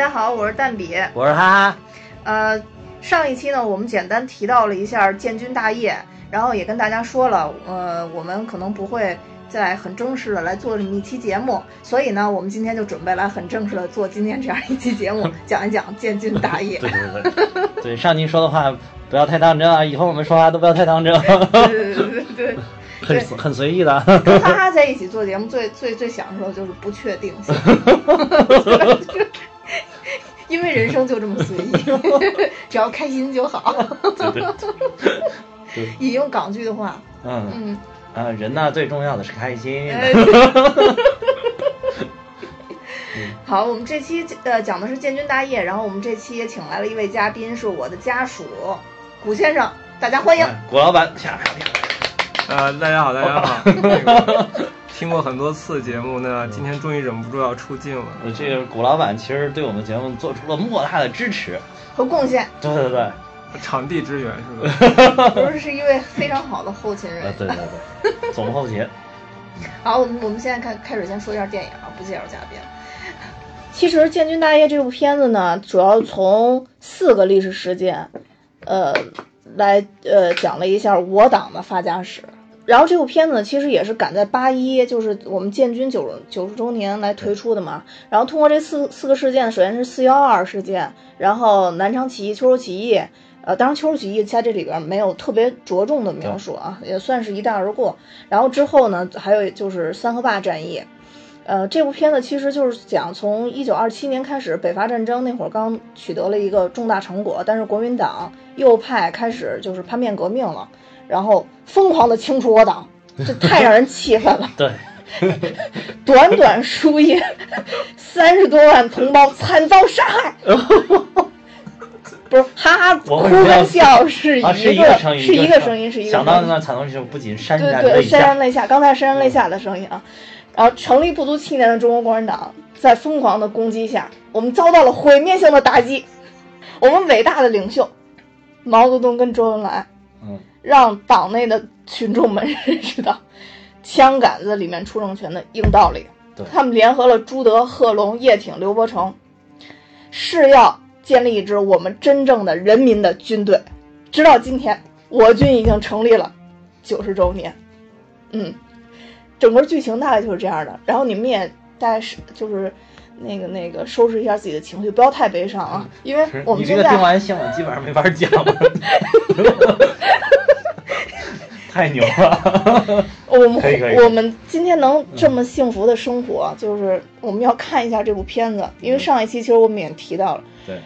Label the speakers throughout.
Speaker 1: 家好，我是蛋比。
Speaker 2: 我是哈哈。
Speaker 1: 呃，上一期呢，我们简单提到了一下建军大业，然后也跟大家说了，呃，我们可能不会再很正式的来做这么一期节目，所以呢，我们今天就准备来很正式的做今天这样一期节目，讲一讲建军大业。
Speaker 2: 对对对，对上期说的话不要太当真啊，以后我们说话都不要太当真。
Speaker 1: 对对对对。
Speaker 2: 很很随意的，
Speaker 1: 跟哈哈在一起做节目，最最最享受的就是不确定性，因为人生就这么随意，只要开心就好。引用港剧的话，
Speaker 2: 嗯嗯啊，人呢最重要的是开心。
Speaker 1: 好，我们这期呃讲的是建军大业，然后我们这期也请来了一位嘉宾，是我的家属古先生，大家欢迎
Speaker 2: 古老板，下来。
Speaker 3: 呃，大家好，大家好。听过很多次节目，那今天终于忍不住要出镜了。
Speaker 2: 这个古老板其实对我们节目做出了莫大的支持
Speaker 1: 和贡献。
Speaker 2: 对对对，
Speaker 3: 场地支援是
Speaker 1: 吧？不是，是一位非常好的后勤人。
Speaker 2: 对对对，总后勤。
Speaker 1: 好，我们我们现在开开始先说一下电影啊，不介绍嘉宾。其实《建军大业》这部片子呢，主要从四个历史事件，呃。来，呃，讲了一下我党的发家史。然后这部片子其实也是赶在八一，就是我们建军九九十周年来推出的嘛。然后通过这四四个事件，首先是四幺二事件，然后南昌起义、秋收起义，呃，当然秋收起义在这里边没有特别着重的描述啊，也算是一带而过。然后之后呢，还有就是三河坝战役。呃，这部片子其实就是讲从一九二七年开始，北伐战争那会儿刚取得了一个重大成果，但是国民党右派开始就是叛变革命了，然后疯狂的清除我党，这太让人气愤了。
Speaker 2: 对，
Speaker 1: 短短数月，三十多万同胞惨遭杀害。不是，哈哈，哭跟笑是一个
Speaker 2: 是一个声音，
Speaker 1: 是一个声音，是一个。
Speaker 2: 想到那惨痛时，不仅潸然
Speaker 1: 泪下，潸然泪下。刚才潸然泪下的声音啊。然后成立不足七年的中国共产党，在疯狂的攻击下，我们遭到了毁灭性的打击。我们伟大的领袖毛泽东跟周恩来，
Speaker 2: 嗯，
Speaker 1: 让党内的群众们 认识到枪杆子里面出政权的硬道理。他们联合了朱德、贺龙、叶挺、刘伯承，是要建立一支我们真正的人民的军队。直到今天，我军已经成立了九十周年。嗯。整个剧情大概就是这样的，然后你们也大概是就是那个那个收拾一下自己的情绪，不要太悲伤啊，因为我们
Speaker 2: 这个听完新闻基本上没法讲了，太牛了。
Speaker 1: 我们我们今天能这么幸福的生活，就是我们要看一下这部片子，因为上一期其实我们也提到了，
Speaker 2: 对，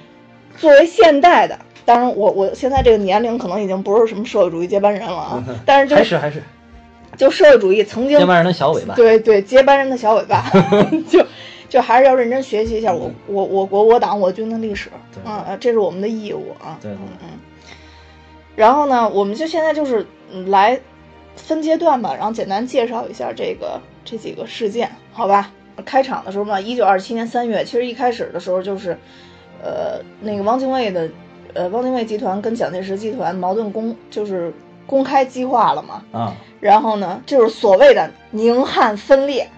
Speaker 1: 作为现代的，当然我我现在这个年龄可能已经不是什么社会主义接班人了啊，但是就
Speaker 2: 还是还是。
Speaker 1: 就社会主义曾经
Speaker 2: 接班人的小尾巴，
Speaker 1: 对对，接班人的小尾巴，就就还是要认真学习一下我我我国我党我军的历史嗯，这是我们的义务啊。
Speaker 2: 对，嗯
Speaker 1: 嗯。然后呢，我们就现在就是来分阶段吧，然后简单介绍一下这个这几个事件，好吧？开场的时候嘛，一九二七年三月，其实一开始的时候就是，呃，那个汪精卫的，呃，汪精卫集团跟蒋介石集团矛盾公就是公开激化了嘛，
Speaker 2: 啊。
Speaker 1: 然后呢，就是所谓的宁汉分裂，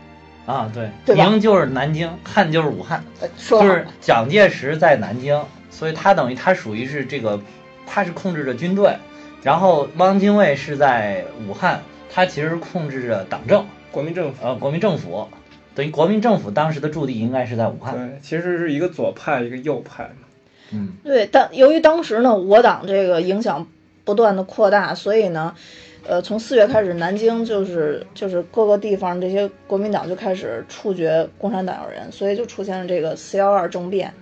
Speaker 2: 啊，对，
Speaker 1: 宁
Speaker 2: 就是南京，汉就是武汉，说
Speaker 1: 就
Speaker 2: 是蒋介石在南京，所以他等于他属于是这个，他是控制着军队，然后汪精卫是在武汉，他其实控制着党政，
Speaker 3: 国民政府，
Speaker 2: 呃，国民政府，等于国民政府当时的驻地应该是在武汉，
Speaker 3: 对，其实是一个左派，一个右派嘛，
Speaker 2: 嗯，
Speaker 1: 对，但由于当时呢，我党这个影响不断的扩大，所以呢。呃，从四月开始，南京就是就是各个地方这些国民党就开始处决共产党人，所以就出现了这个四幺二政变。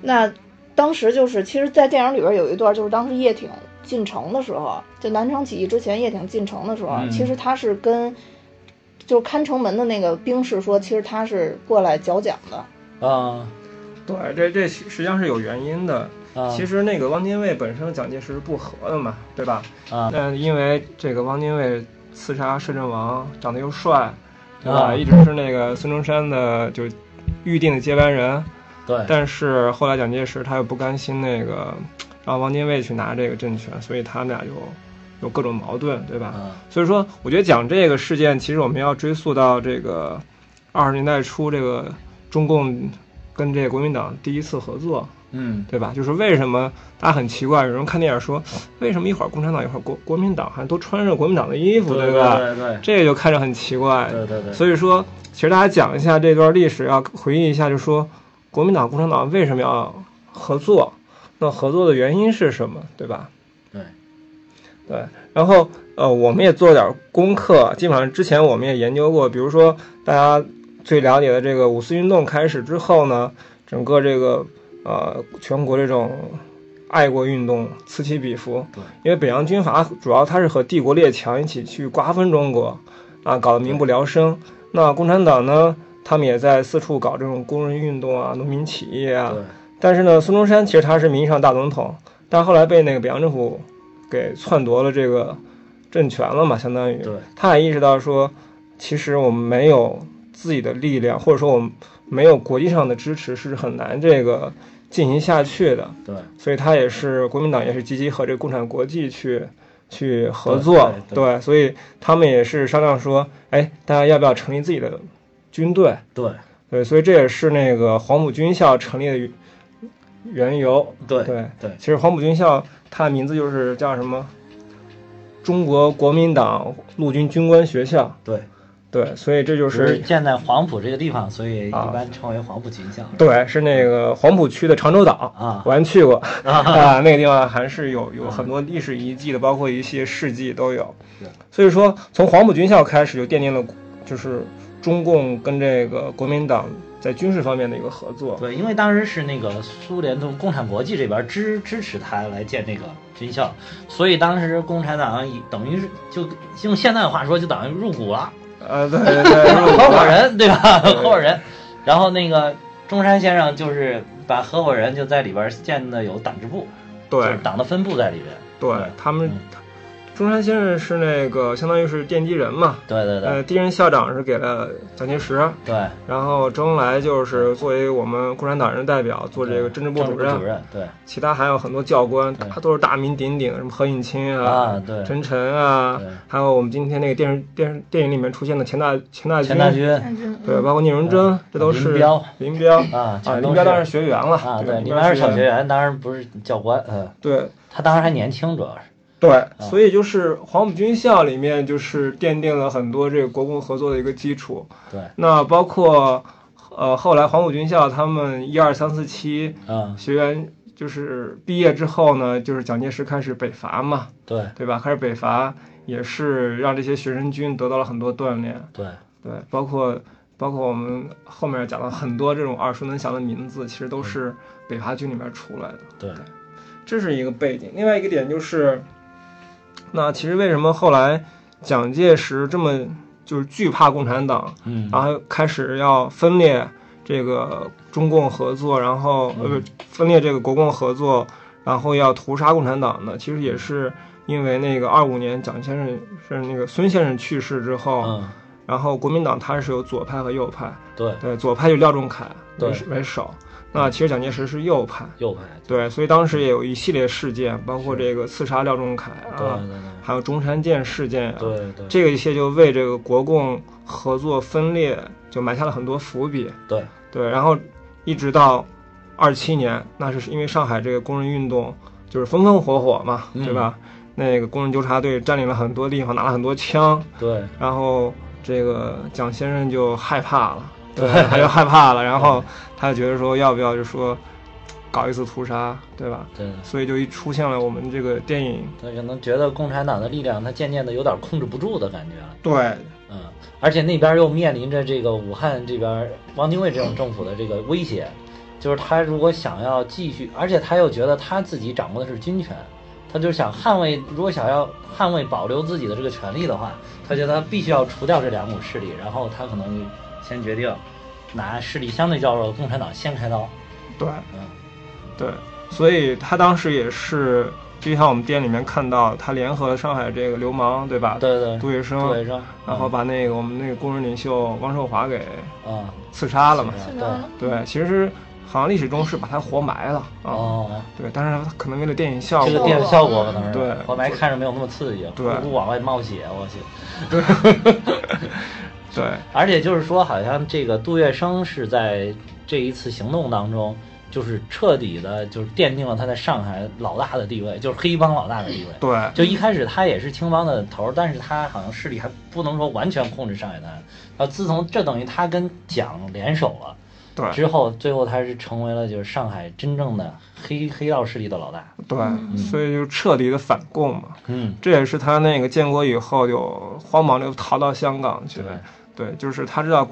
Speaker 1: 那当时就是，其实，在电影里边有一段，就是当时叶挺进城的时候，就南昌起义之前，叶挺进城的时候，其实他是跟就看城门的那个兵士说，其实他是过来缴奖的。
Speaker 2: 啊，
Speaker 3: 对，这这实际上是有原因的。其实那个汪精卫本身蒋介石是不和的嘛，对吧？
Speaker 2: 啊，
Speaker 3: 那因为这个汪精卫刺杀摄政王，长得又帅，对吧？一直是那个孙中山的就预定的接班人。
Speaker 2: 对。
Speaker 3: 但是后来蒋介石他又不甘心那个让汪精卫去拿这个政权，所以他们俩就有各种矛盾，对吧？所以说，我觉得讲这个事件，其实我们要追溯到这个二十年代初这个中共。跟这个国民党第一次合作，
Speaker 2: 嗯，
Speaker 3: 对吧？就是为什么大家很奇怪，有人看电影说，为什么一会儿共产党一会儿国国民党好像都穿着国民党的衣服，
Speaker 2: 对
Speaker 3: 吧？
Speaker 2: 对对，
Speaker 3: 这个就看着很奇怪。
Speaker 2: 对对对。
Speaker 3: 所以说，其实大家讲一下这段历史，要回忆一下，就说国民党、共产党为什么要合作？那合作的原因是什么？对吧？
Speaker 2: 对，
Speaker 3: 对。然后呃，我们也做点功课，基本上之前我们也研究过，比如说大家。最了解的这个五四运动开始之后呢，整个这个呃全国这种爱国运动此起彼伏。因为北洋军阀主要它是和帝国列强一起去瓜分中国，啊，搞得民不聊生。那共产党呢，他们也在四处搞这种工人运动啊、农民起义啊。但是呢，孙中山其实他是名义上大总统，但后来被那个北洋政府给篡夺了这个政权了嘛，相当于。
Speaker 2: 对。
Speaker 3: 他也意识到说，其实我们没有。自己的力量，或者说我们没有国际上的支持，是很难这个进行下去的。
Speaker 2: 对，
Speaker 3: 所以他也是国民党也是积极和这个共产国际去去合作。
Speaker 2: 对，
Speaker 3: 所以他们也是商量说，哎，大家要不要成立自己的军队？
Speaker 2: 对，
Speaker 3: 对，所以这也是那个黄埔军校成立的缘由。
Speaker 2: 对
Speaker 3: 对
Speaker 2: 对，
Speaker 3: 其实黄埔军校它的名字就是叫什么？中国国民党陆军军官学校。
Speaker 2: 对。
Speaker 3: 对，所以这就是
Speaker 2: 建在黄埔这个地方，所以一般称为黄埔军校。
Speaker 3: 对，是那个黄埔区的长洲岛
Speaker 2: 啊，
Speaker 3: 我还去过啊，那个地方还是有有很多历史遗迹的，包括一些事迹都有。所以说从黄埔军校开始就奠定了，就是中共跟这个国民党在军事方面的一个合作。
Speaker 2: 对，因为当时是那个苏联从共产国际这边支支持他来建这个军校，所以当时共产党等于是就用现在的话说，就等于入股了。
Speaker 3: 呃，对对对，
Speaker 2: 合伙人对。吧？合伙人，然后那个中山先生就是把合伙人就在里边建的有党支部，
Speaker 3: 对，
Speaker 2: 党的分部在里边，
Speaker 3: 对他们。中山先生是那个相当于是奠基人嘛？
Speaker 2: 对对对。
Speaker 3: 呃，第一任校长是给了蒋介石。
Speaker 2: 对。
Speaker 3: 然后周恩来就是作为我们共产党人代表做这个政治部
Speaker 2: 主
Speaker 3: 任。
Speaker 2: 主任。对。
Speaker 3: 其他还有很多教官，他都是大名鼎鼎，什么何应钦
Speaker 2: 啊，对，
Speaker 3: 陈诚啊，还有我们今天那个电视电视电影里面出现的钱大钱大
Speaker 2: 军。钱大军。
Speaker 3: 对，包括聂荣臻，这都是。
Speaker 2: 林彪。
Speaker 3: 林彪
Speaker 2: 啊
Speaker 3: 啊，林彪当然是学员了
Speaker 2: 啊，
Speaker 3: 对，
Speaker 2: 林彪是小学员，当然不是教官，嗯。
Speaker 3: 对。
Speaker 2: 他当时还年轻，主要是。
Speaker 3: 对，所以就是黄埔军校里面就是奠定了很多这个国共合作的一个基础。
Speaker 2: 对，
Speaker 3: 那包括呃后来黄埔军校他们一二三四期学员就是毕业之后呢，就是蒋介石开始北伐嘛，
Speaker 2: 对
Speaker 3: 对吧？开始北伐也是让这些学生军得到了很多锻炼。
Speaker 2: 对
Speaker 3: 对，包括包括我们后面讲了很多这种耳熟能详的名字，其实都是北伐军里面出来的。
Speaker 2: 对，
Speaker 3: 这是一个背景。另外一个点就是。那其实为什么后来蒋介石这么就是惧怕共产党，
Speaker 2: 嗯，
Speaker 3: 然后开始要分裂这个中共合作，然后呃不分裂这个国共合作，然后要屠杀共产党呢？其实也是因为那个二五年蒋先生是那个孙先生去世之后，
Speaker 2: 嗯，
Speaker 3: 然后国民党它是有左派和右派，
Speaker 2: 对
Speaker 3: 对，左派就廖仲恺
Speaker 2: 为
Speaker 3: 为首。那其实蒋介石是右派，
Speaker 2: 右派
Speaker 3: 对，所以当时也有一系列事件，包括这个刺杀廖仲恺
Speaker 2: 啊，
Speaker 3: 还有中山舰事件啊，
Speaker 2: 对对，
Speaker 3: 这个一些就为这个国共合作分裂就埋下了很多伏笔。
Speaker 2: 对
Speaker 3: 对，然后一直到二七年，那是因为上海这个工人运动就是风风火火嘛，对吧？那个工人纠察队占领了很多地方，拿了很多枪，
Speaker 2: 对，
Speaker 3: 然后这个蒋先生就害怕了。对，他就害怕了，然后他就觉得说，要不要就说搞一次屠杀，对吧？
Speaker 2: 对。
Speaker 3: 所以就一出现了我们这个电影。
Speaker 2: 他可能觉得共产党的力量，他渐渐的有点控制不住的感觉。
Speaker 3: 对，
Speaker 2: 嗯，而且那边又面临着这个武汉这边汪精卫这种政府的这个威胁，就是他如果想要继续，而且他又觉得他自己掌握的是军权，他就想捍卫，如果想要捍卫保留自己的这个权利的话，他觉得他必须要除掉这两股势力，然后他可能。先决定拿势力相对较弱的共产党先开刀，
Speaker 3: 对，嗯，对，所以他当时也是，就像我们店里面看到，他联合上海这个流氓，对吧？
Speaker 2: 对对，
Speaker 3: 杜月笙，
Speaker 2: 杜月笙，
Speaker 3: 然后把那个我们那个工人领袖汪寿华给
Speaker 2: 啊
Speaker 3: 刺杀了嘛？
Speaker 2: 对。
Speaker 3: 对，其实好像历史中是把他活埋了
Speaker 2: 哦，
Speaker 3: 对，但是他可能为了电影效果，
Speaker 2: 这个电影效果可能是。
Speaker 3: 对。
Speaker 2: 活埋看着没有那么刺激，
Speaker 3: 对，
Speaker 2: 不往外冒血，我去，
Speaker 3: 对。对，
Speaker 2: 而且就是说，好像这个杜月笙是在这一次行动当中，就是彻底的，就是奠定了他在上海老大的地位，就是黑帮老大的地位。
Speaker 3: 对，
Speaker 2: 就一开始他也是青帮的头儿，但是他好像势力还不能说完全控制上海滩。然后自从这等于他跟蒋联手了
Speaker 3: 对，
Speaker 2: 之后，最后他是成为了就是上海真正的黑黑道势力的老大。
Speaker 3: 对，所以就彻底的反共嘛。
Speaker 2: 嗯，
Speaker 3: 这也是他那个建国以后就慌忙就逃到香港去
Speaker 2: 对。
Speaker 3: 对，就是他知道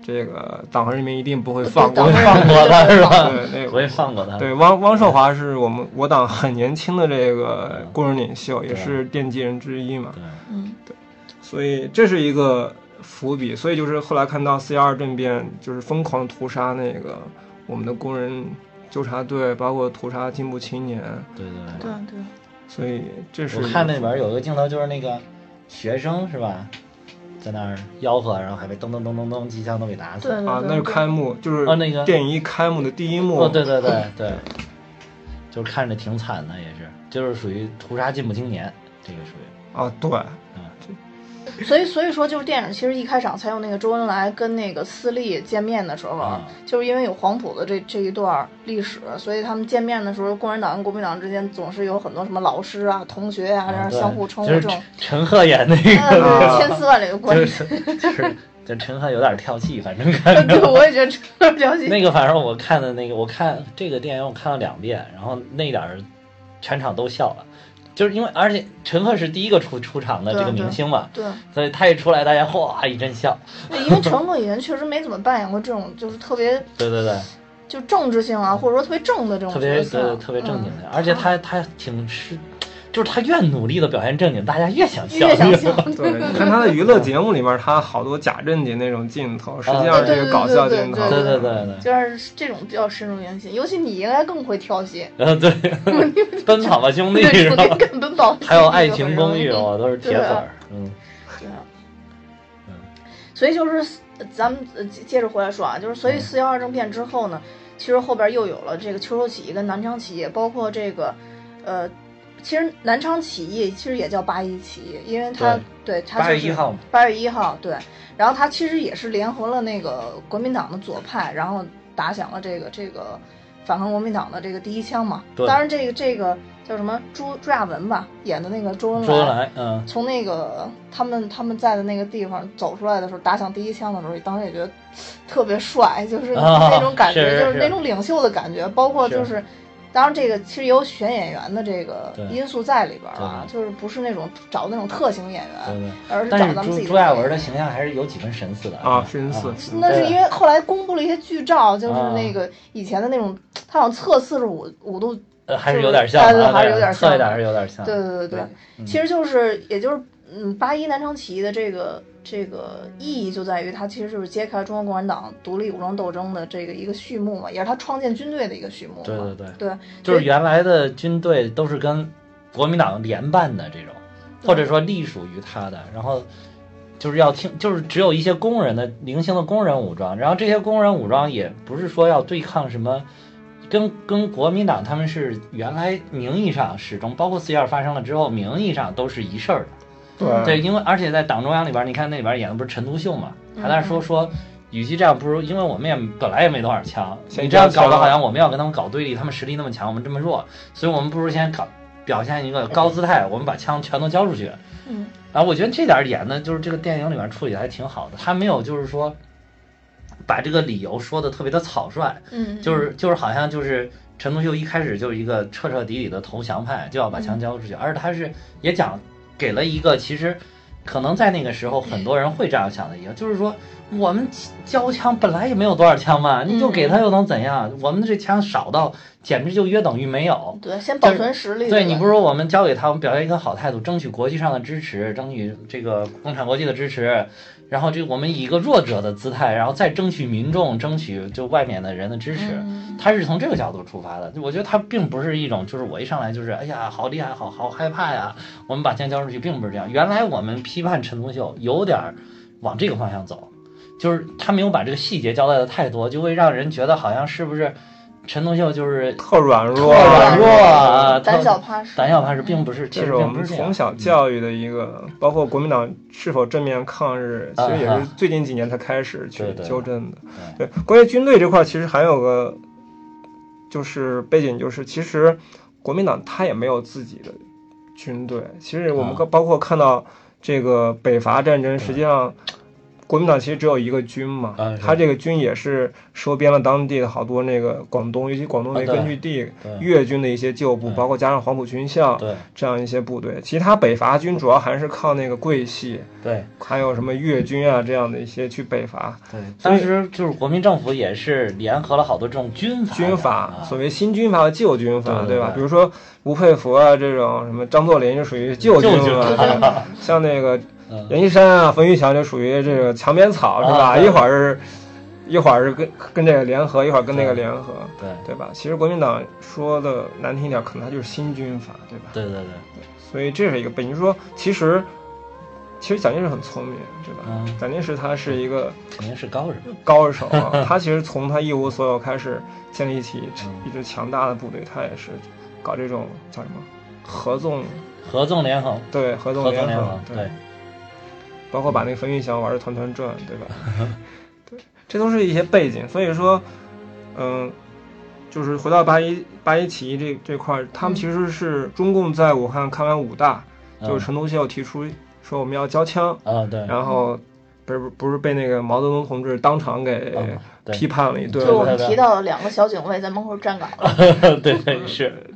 Speaker 3: 这个党和人民一定不会放过
Speaker 2: 放过他是吧？
Speaker 3: 对，那
Speaker 2: 不会
Speaker 3: 个
Speaker 2: 放过他。
Speaker 3: 对汪汪寿华是我们我党很年轻的这个工人领袖，也是奠基人之一嘛。
Speaker 2: 对，
Speaker 1: 嗯，
Speaker 3: 所以这是一个伏笔。所以就是后来看到四一二政变，就是疯狂屠杀那个我们的工人纠察队，包括屠杀进步青年。
Speaker 2: 对对
Speaker 1: 对对，
Speaker 3: 所以这是
Speaker 2: 我看那里边有一个镜头，就是那个学生是吧，在那儿吆喝，然后还被噔噔噔噔噔机枪都给打死。
Speaker 3: 啊，那是开幕，就是
Speaker 2: 啊那个
Speaker 3: 电影一开幕的第一幕。
Speaker 2: 哦，对对对对，就是看着挺惨的，也是，就是属于屠杀进步青年，这个属于。
Speaker 3: 啊，对，
Speaker 1: 所以所以说就是电影其实一开场才有那个周恩来跟那个斯利见面的时候，
Speaker 2: 啊
Speaker 1: 就是因为有黄埔的这这一段历史，所以他们见面的时候，共产党跟国民党之间总是有很多什么老师啊、同学啊，这样相互称呼这种，
Speaker 2: 陈赫演那
Speaker 1: 呃，
Speaker 2: 个，
Speaker 1: 对千丝万缕的关
Speaker 2: 就
Speaker 1: 系。
Speaker 2: 是就是就陈赫有点跳戏，反正 看
Speaker 1: 对，我也觉得陈赫跳戏。
Speaker 2: 那个反正我看的那个，我看这个电影我看了两遍，然后那点儿全场都笑了，就是因为而且陈赫是第一个出出场的这个明星嘛，
Speaker 1: 对，
Speaker 2: 所以他一出来大家哗一阵笑。
Speaker 1: 对因为陈赫以前确实没怎么扮演过这种就是特别
Speaker 2: 对对对，
Speaker 1: 就政治性啊，或者说特别正的这种
Speaker 2: 特别对特别正经的，
Speaker 1: 嗯。
Speaker 2: 而且他他挺是，就是他越努力的表现正经，大家越想笑。
Speaker 1: 越想笑。
Speaker 3: 对，你看他的娱乐节目里面，他好多假正经那种镜头，实际上是搞笑镜头。
Speaker 2: 对对对对，
Speaker 1: 就是这种比较深入人心，尤其你应该更会挑戏，
Speaker 2: 呃 对，奔跑吧兄弟
Speaker 1: 对，
Speaker 2: 是吧？
Speaker 1: 根本保。
Speaker 2: 还有《爱情公寓》，我都是铁粉。嗯，
Speaker 1: 对啊
Speaker 2: 嗯，
Speaker 1: 所以就是呃咱们接着回来说啊，就是所以四幺二政变之后呢，其实后边又有了这个秋收起义跟南昌起义，包括这个呃，其实南昌起义其实也叫八一起义，因为它对。它
Speaker 2: 八
Speaker 1: 就是
Speaker 2: 月一号嘛，
Speaker 1: 八月一号对，然后它其实也是联合了那个国民党的左派，然后打响了这个这个反抗国民党的这个第一枪嘛。
Speaker 2: 对。
Speaker 1: 当然这个这个叫什么朱朱亚文吧演的那个周恩
Speaker 2: 周恩来，嗯，
Speaker 1: 从那个他们他们在的那个地方走出来的时候，打响第一枪的时候，当时也觉得特别帅，就是
Speaker 2: 啊
Speaker 1: 那种感觉，
Speaker 2: 是是
Speaker 1: 就是那种领袖的感觉，包括就是。当然，这个其实也有选演员的这个因素在里边儿啊，就是不是那种找那种特型演员，而是找咱们自己
Speaker 2: 朱朱亚文
Speaker 1: 的
Speaker 2: 的形象还是有几分神似的
Speaker 3: 啊神似
Speaker 2: 啊
Speaker 1: 那是因为后来公布了一些剧照，就是
Speaker 2: 啊
Speaker 1: 那个以前的那种，他好像侧四十五五度，
Speaker 2: 呃还是有点像
Speaker 1: 还是有点像
Speaker 2: 侧一点还是有点像。
Speaker 1: 对对对对，
Speaker 2: 嗯
Speaker 1: 其实就是也就是嗯，八一南昌起义的这个这个意义就在于它其实就是揭开了中国共产党独立武装斗争的这个一个序幕嘛，也是他创建军队的一个序幕嘛。
Speaker 2: 对对对，
Speaker 1: 对，
Speaker 2: 就是原来的军队都是跟国民党联办的这种，或者说隶属于他的，然后就是要听，就是只有一些工人的零星的工人武装，然后这些工人武装也不是说要对抗什么。跟跟国民党他们是原来名义上始终，包括四一二发生了之后，名义上都是一事儿的。
Speaker 3: 对。
Speaker 2: 对，因为而且在党中央里边，你看那里边演的不是陈独秀嘛，
Speaker 1: 嗯。
Speaker 2: 还在那说说，与其这样，不如因为我们也本来也没多少枪，你这样搞得好像我们要跟他们搞对立，他们实力那么强，我们这么弱，所以我们不如先搞表现一个高姿态，我们把枪全都交出去。
Speaker 1: 嗯，
Speaker 2: 啊我觉得这点演的就是这个电影里面处理的还挺好的，他没有就是说把这个理由说的特别的草率，
Speaker 1: 嗯，
Speaker 2: 就是就是好像就是陈独秀一开始就是一个彻彻底底的投降派，就要把枪交出去，而且他是也讲给了一个其实可能在那个时候很多人会这样想的一个，就是说我们交枪本来也没有多少枪嘛，你就给他又能怎样？我们这枪少到简直就约等于没有。
Speaker 1: 对，先保存实力。
Speaker 2: 对你不如我们交给他，我们表现一个好态度，争取国际上的支持，争取这个共产国际的支持，然后就我们以一个弱者的姿态，然后再争取民众，争取就外面的人的支持。
Speaker 1: 嗯
Speaker 2: 他是从这个角度出发的，我觉得他并不是一种就是我一上来就是哎呀好厉害，好好害怕呀，我们把钱交出去，并不是这样。原来我们批判陈独秀有点儿往这个方向走，就是他没有把这个细节交代的太多，就会让人觉得好像是不是陈独秀就是
Speaker 3: 特软弱，
Speaker 2: 特软弱啊，
Speaker 1: 胆小怕事，
Speaker 2: 胆小怕事，并不是，其实
Speaker 3: 这是我们从小教育的一个，包括国民党是否正面抗日，其实也是最近几年才开始去纠正的。对，关于军队这块儿，其实还有个就是背景，就是其实国民党他也没有自己的军队。其实我们包括看到这个北伐战争，实际上。国民党其实只有一个军嘛，他这个军也是收编了当地的好多那个广东，尤其广东那根据地、
Speaker 2: 对。
Speaker 3: 粤军的一些旧部，包括加上黄埔军校，
Speaker 2: 对。
Speaker 3: 这样一些部队，其他北伐军主要还是靠那个桂系，
Speaker 2: 对。
Speaker 3: 还有什么粤军啊这样的一些去北伐。
Speaker 2: 对，当时就是国民政府也是联合了好多这种军阀
Speaker 3: 军阀，
Speaker 2: 啊。
Speaker 3: 所谓新军阀和旧军阀，吧？
Speaker 2: 对对对。
Speaker 3: 比如说吴佩孚啊这种，什么张作霖就属于旧军阀，对像那个
Speaker 2: 嗯
Speaker 3: 阎锡山啊、冯玉祥就属于这个墙边草，是吧？
Speaker 2: 啊
Speaker 3: 一会儿是，一会儿是跟跟这个联合，一会儿跟那个联合，
Speaker 2: 对
Speaker 3: 对吧？其实国民党说的难听一点，可能它就是新军阀，对吧？
Speaker 2: 对对对，
Speaker 3: 所以这是一个背景。说，其实其实蒋介石很聪明，对吧？
Speaker 2: 嗯
Speaker 3: 蒋介石他是一个
Speaker 2: 肯定是高人，
Speaker 3: 高手啊，他其实从他一无所有开始建立起
Speaker 2: 嗯
Speaker 3: 一支强大的部队，他也是搞这种叫什么合纵，
Speaker 2: 合纵联合，
Speaker 3: 对合纵
Speaker 2: 联合对，
Speaker 3: 包括把那个冯玉祥玩的团团转，对吧？对，这都是一些背景，所以说，嗯。就是回到八一八一起义这这块儿，他们其实是中共在武汉开完武大，就是陈独秀提出说我们要交枪，
Speaker 2: 啊对，
Speaker 3: 然后不是不是被那个毛泽东同志当场给批判了一顿
Speaker 1: 就。我
Speaker 2: 对对
Speaker 1: 们提到了两个小警卫在门口站岗了，
Speaker 2: 对对是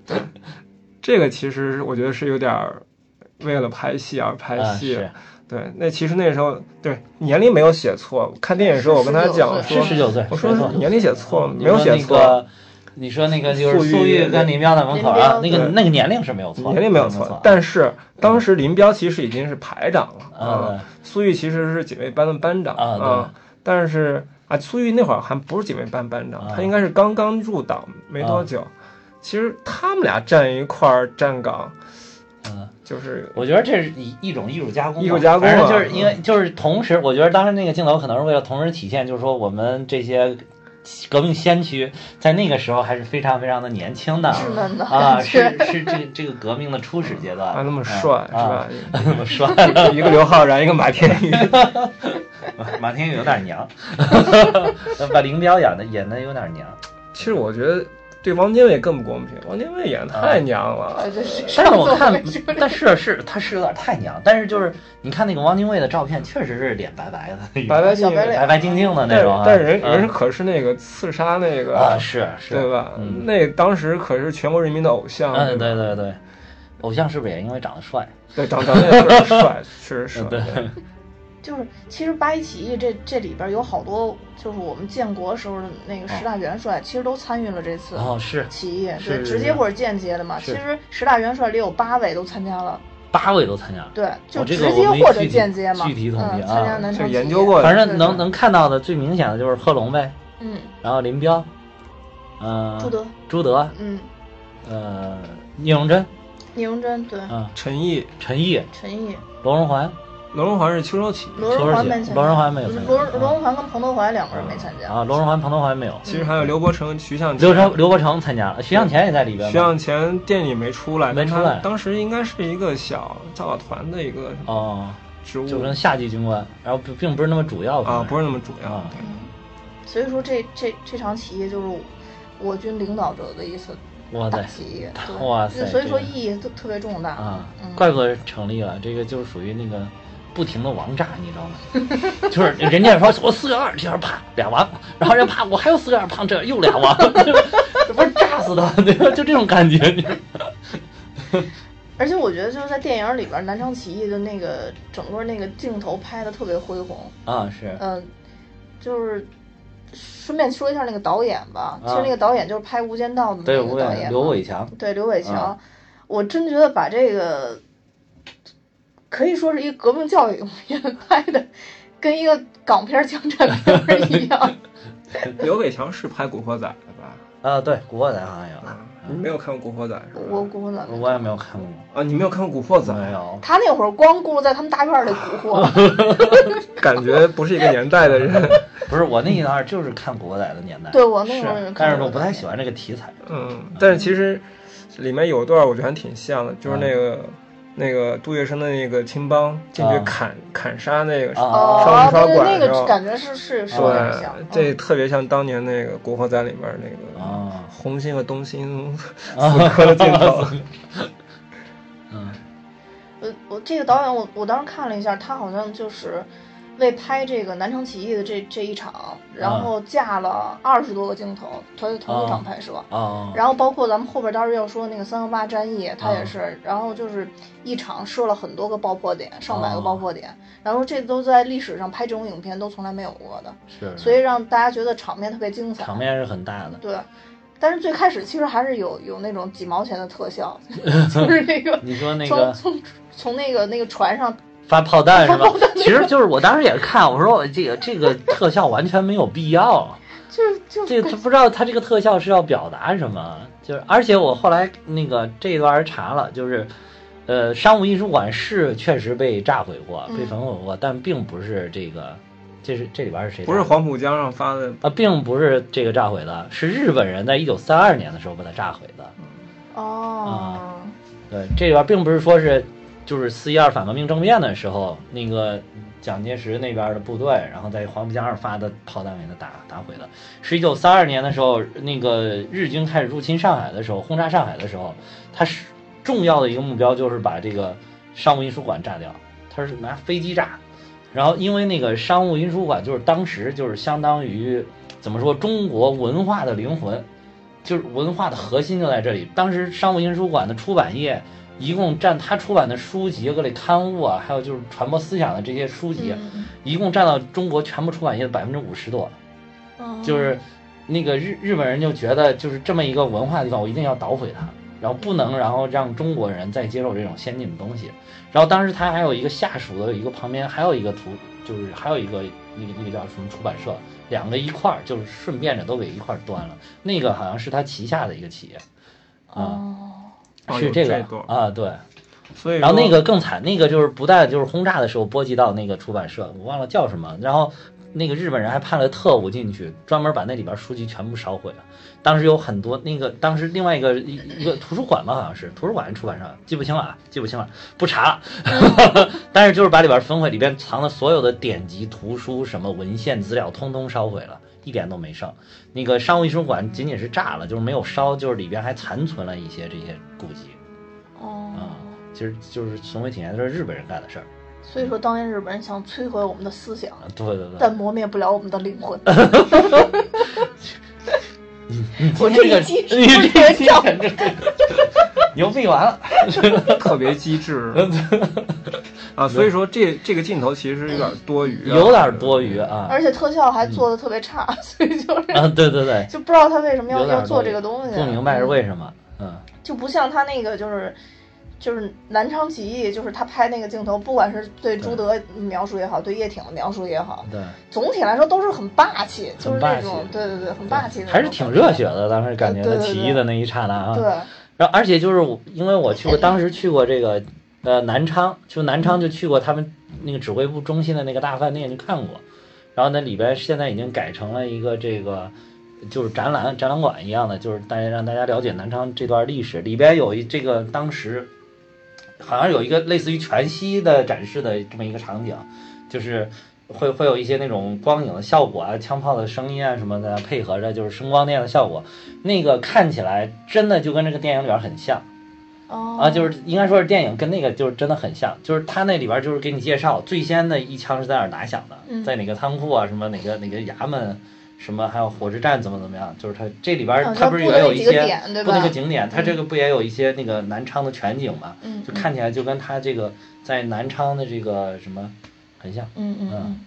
Speaker 3: 这个其实我觉得是有点儿为了拍戏而拍
Speaker 2: 啊
Speaker 3: 戏。
Speaker 2: 是
Speaker 3: 对，那其实那时候对年龄没有写错。看电影的时候，我跟他讲说
Speaker 2: 是，十九岁，
Speaker 3: 我说
Speaker 2: 错
Speaker 3: 年龄写错了，没有
Speaker 2: 说那
Speaker 3: 写错，
Speaker 2: 个你说那个就是
Speaker 3: 粟裕
Speaker 2: 跟林彪在门口啊，那个那个年龄是没有错，
Speaker 3: 年龄没有
Speaker 2: 错
Speaker 3: 错。，但是当时林彪其实已经是排长了
Speaker 2: 啊
Speaker 3: 苏玉其实是警卫班的班长
Speaker 2: 啊
Speaker 3: 啊，但是啊，苏玉那会儿还不是警卫班班长，
Speaker 2: 啊
Speaker 3: 他应该是刚刚入党没多久。其实他们俩站一块儿站岗，
Speaker 2: 嗯，
Speaker 3: 就是
Speaker 2: 我觉得这是一一种艺术加工，
Speaker 3: 艺术加工啊
Speaker 2: 反正就是因为就是同时，我觉得当时那个镜头可能是为了同时体现，就是说我们这些革命先驱在那个时候还是非常非常的年轻的
Speaker 1: 是的
Speaker 2: 啊，是。是这这个革命的初始阶段，
Speaker 3: 啊那么帅是
Speaker 2: 啊
Speaker 3: 吧？
Speaker 2: 那么帅，
Speaker 3: 一个刘昊然，一个马天宇，
Speaker 2: 马天宇有点娘，把林彪演的演的有点娘，
Speaker 3: 其实我觉得对王精卫更不公平，王精卫演得太娘了。
Speaker 2: 但是我看但是是他是有点太娘，但是就是你看那个汪精卫的照片，确实是脸白白的，
Speaker 3: 白白净净
Speaker 1: 小白
Speaker 2: 白白净净的那种啊，
Speaker 3: 但人
Speaker 2: 嗯
Speaker 3: 人可是那个刺杀那个
Speaker 2: 啊是是，
Speaker 3: 对吧？
Speaker 2: 嗯
Speaker 3: 那当时可是全国人民的偶像。
Speaker 2: 嗯，对对对，偶像是不是也因为长得帅？
Speaker 3: 对，长长得帅，确实 帅。
Speaker 2: 对，
Speaker 1: 就是其实八一起义这这里边有好多，就是我们建国时候的那个十大元帅，其实都参与了这次
Speaker 2: 哦是
Speaker 1: 起义，
Speaker 3: 是
Speaker 1: 对，直接或者间接的嘛。其实十大元帅里有八位都参加了，
Speaker 2: 八位都参加了，
Speaker 1: 对，就直接或者间接嘛，
Speaker 2: 具体统计
Speaker 1: 嗯，
Speaker 2: 啊
Speaker 1: 参加南
Speaker 3: 这个
Speaker 1: 昌起义
Speaker 3: 研究过的
Speaker 2: 反正能能看到的最明显的就是贺龙呗，
Speaker 1: 嗯，
Speaker 2: 然后林彪，嗯，
Speaker 1: 朱德，
Speaker 2: 朱德，
Speaker 1: 嗯，
Speaker 2: 呃，聂荣臻，
Speaker 1: 聂荣臻，对，
Speaker 2: 嗯，
Speaker 3: 陈毅、
Speaker 2: 陈毅，
Speaker 1: 陈毅，
Speaker 2: 罗荣桓，
Speaker 3: 罗荣桓是秋收起义，
Speaker 1: 罗荣桓没参加，
Speaker 2: 罗荣桓没有
Speaker 1: 罗罗荣桓跟彭德怀两个人没参加。
Speaker 2: 啊，罗荣桓、彭德怀没有，
Speaker 3: 其实还有刘伯承、徐向前。
Speaker 2: 刘成、刘伯承参加了，徐向前也在里边
Speaker 3: 徐。向前电影没出来，
Speaker 2: 没出来。
Speaker 3: 当时应该是一个小教导团的一个
Speaker 2: 哦，
Speaker 3: 职务。
Speaker 2: 就跟下级军官，然后并并不是那么主要
Speaker 3: 啊，不
Speaker 2: 是
Speaker 3: 是那么主要
Speaker 2: 嗯。
Speaker 1: 所以说这这这场起义就是我军领导者的一次
Speaker 2: 哇塞
Speaker 1: 大起义，
Speaker 2: 哇塞
Speaker 1: 所以说意义特特别重大。
Speaker 2: 啊
Speaker 1: 嗯，
Speaker 2: 怪不得成立了，这个就是属于那个不停的王炸，你知道吗？就是人家说我四个二，这样啪俩王，然后人啪我还有四个二，啪这又俩王，这不是炸死他，对吧？就这种感觉，
Speaker 1: 而且我觉得就是在电影里边，南昌起义的那个整个那个镜头拍的特别恢宏，
Speaker 2: 啊是。
Speaker 1: 嗯、就是顺便说一下那个导演吧，其
Speaker 2: 啊
Speaker 1: 实那个导演就是拍《无间道》的那个导演，
Speaker 2: 刘伟强，
Speaker 1: 对刘伟强，
Speaker 2: 啊。
Speaker 1: 我真觉得把这个可以说是一个革命教育影片拍的，跟一个港片枪战片儿一样。
Speaker 3: 刘伟强是拍《古惑仔》的吧？
Speaker 2: 啊对，古惑仔好像有，
Speaker 3: 啊，你没有看过《古惑仔》是吧？
Speaker 1: 我古惑仔
Speaker 2: 我也没有看过，
Speaker 3: 啊，你没有看过《古惑仔》？
Speaker 2: 没有。
Speaker 1: 他那会儿光顾着在他们大院里蛊惑
Speaker 3: 感觉不是一个年代的人。
Speaker 2: 不是我那一段就是看《古惑仔》的年代，
Speaker 1: 对我那会
Speaker 2: 是
Speaker 1: 儿，
Speaker 2: 但是我不太喜欢这个题材。
Speaker 3: 嗯，但是其实里面有一段我觉得还挺像的，就是那个、那个杜月笙的那个青帮进去
Speaker 2: 啊。
Speaker 3: 砍、砍杀那个
Speaker 2: 啊。
Speaker 1: 哦
Speaker 3: 上印，刷
Speaker 1: 对那
Speaker 3: 馆的时候
Speaker 1: 个感觉是是是有点像
Speaker 3: 对，，这
Speaker 1: 嗯。
Speaker 3: 特别像当年那个《古惑仔》里面那个
Speaker 2: 啊。
Speaker 3: 红心和东心
Speaker 2: 啊。
Speaker 3: 死磕的镜头。
Speaker 2: 嗯。
Speaker 1: 我我这个导演我我当时看了一下，他好像就是为拍这个南昌起义的这这一场，然后架了二十多个镜头，他在同一场拍摄。
Speaker 2: 啊，
Speaker 1: 然后包括咱们后边待会儿要说那个三幺八战役，它也
Speaker 2: 啊。
Speaker 1: 是，然后就是一场设了很多个爆破点，上百个
Speaker 2: 哦
Speaker 1: 爆破点，然后这都在历史上拍这种影片都从来没有过的，
Speaker 2: 是，
Speaker 1: 所以让大家觉得场面特别精彩。
Speaker 2: 场面是很大的。
Speaker 1: 对，但是最开始其实还是有有那种几毛钱的特效，就是那个
Speaker 2: 你说那个
Speaker 1: 从从从那个那个船上
Speaker 2: 发炮弹是吧 其实就是我当时也是看，我说我这个这个特效完全没有必要。
Speaker 1: 就就
Speaker 2: 这他不知道他这个特效是要表达什么，就是而且我后来那个这一段儿查了，就是，呃，商务印书馆是确实被炸毁过，
Speaker 1: 嗯
Speaker 2: 被焚毁过，但并不是这个，这是这里边是谁？
Speaker 3: 不是黄浦江上发的，
Speaker 2: 啊，并不是这个炸毁的，是日本人在一九三二年的时候把它炸毁的。
Speaker 1: 哦，
Speaker 2: 对，这里边并不是说是就是四一二反革命政变的时候，那个蒋介石那边的部队，然后在黄浦江上发的炮弹给他打打毁的，是一九三二年的时候，那个日军开始入侵上海的时候，轰炸上海的时候，他是重要的一个目标就是把这个商务印书馆炸掉，他是拿飞机炸，然后因为那个商务印书馆就是当时就是相当于怎么说中国文化的灵魂。就是文化的核心就在这里。当时商务印书馆的出版业一共占他出版的书籍、各类刊物啊，还有就是传播思想的这些书籍，
Speaker 1: 嗯
Speaker 2: 一共占到中国全部出版业的百分之五十多。
Speaker 1: 嗯
Speaker 2: 就是那个日日本人就觉得，就是这么一个文化的地方，我一定要捣毁它，然后不能然后让中国人再接受这种先进的东西。然后当时他还有一个下属的一个旁边还有一个图，就是还有一个那个那个叫什么出版社，两个一块儿就是顺便着都给一块儿端了。那个好像是他旗下的一个企业，啊、
Speaker 1: 哦，
Speaker 3: 哦
Speaker 2: 是这个
Speaker 3: 这
Speaker 2: 啊，对。
Speaker 3: 所以
Speaker 2: 然后那个更惨，那个就是不但就是轰炸的时候波及到那个出版社，我忘了叫什么，然后那个日本人还派了特务进去，专门把那里边书籍全部烧毁了。当时有很多那个，当时另外一个一一个图书馆吧，好像是图书馆还是出版社，记不清了啊，记不清了，不查了。但是就是把里边焚毁，里边藏的所有的典籍、图书、什么文献资料，通通烧毁了，一点都没剩。那个商务艺术馆仅仅是炸了，就是没有烧，就是里边还残存了一些这些古籍。
Speaker 1: 哦，
Speaker 2: 其实就是从未体现的是日本人干的事儿。
Speaker 1: 所以说当年日本人想摧毁我们的思想，
Speaker 2: 啊，对对对。
Speaker 1: 但磨灭不了我们的灵魂。
Speaker 2: 你
Speaker 1: 我
Speaker 2: 这个
Speaker 1: 这一期
Speaker 2: 你这一期
Speaker 1: 跳
Speaker 2: 简直牛逼完了。
Speaker 3: 特别机智 啊，所以说这这个镜头其实有点多余啊，
Speaker 2: 有点多余啊。
Speaker 1: 而且特效还做的特别差，所以就是
Speaker 2: 啊，对对对，
Speaker 1: 就不知道他为什么要要做这个东西，
Speaker 2: 不明白是
Speaker 1: 嗯
Speaker 2: 为什么。嗯，
Speaker 1: 就不像他那个就是。就是南昌起义，就是他拍那个镜头，不管是对朱德描述也好，对叶挺的描述也好，
Speaker 2: 对，
Speaker 1: 总体来说都是很霸气，就是那种对对对，很霸气的
Speaker 2: 还是挺热血的。当时感觉他起义的那一刹那啊。
Speaker 1: 对，
Speaker 2: 然后而且就是我，因为我去过，当时去过这个呃南昌，就南昌就去过他们那个指挥部中心的那个大饭店去看过，然后那里边现在已经改成了一个这个就是展览展览馆一样的，就是大家让大家了解南昌这段历史，里边有一这个当时好像有一个类似于全息的展示的这么一个场景，就是。会会有一些那种光影的效果啊，枪炮的声音啊什么的，配合着就是声光电的效果，那个看起来真的就跟这个电影里边很像
Speaker 1: 哦。
Speaker 2: 啊，就是应该说是电影跟那个就是真的很像，就是他那里边就是给你介绍最先的一枪是在哪儿打响的，
Speaker 1: 嗯。
Speaker 2: 在哪个仓库啊，什么哪个哪个衙门，什么还有火车站怎么怎么样，就是他这里边
Speaker 1: 好
Speaker 2: 它不是也有一些
Speaker 1: 几个点，对
Speaker 2: 布那？个景点，他这个不也有一些那个南昌的全景嘛，
Speaker 1: 嗯，
Speaker 2: 就看起来就跟他这个在南昌的这个什么很像，
Speaker 1: 嗯嗯嗯。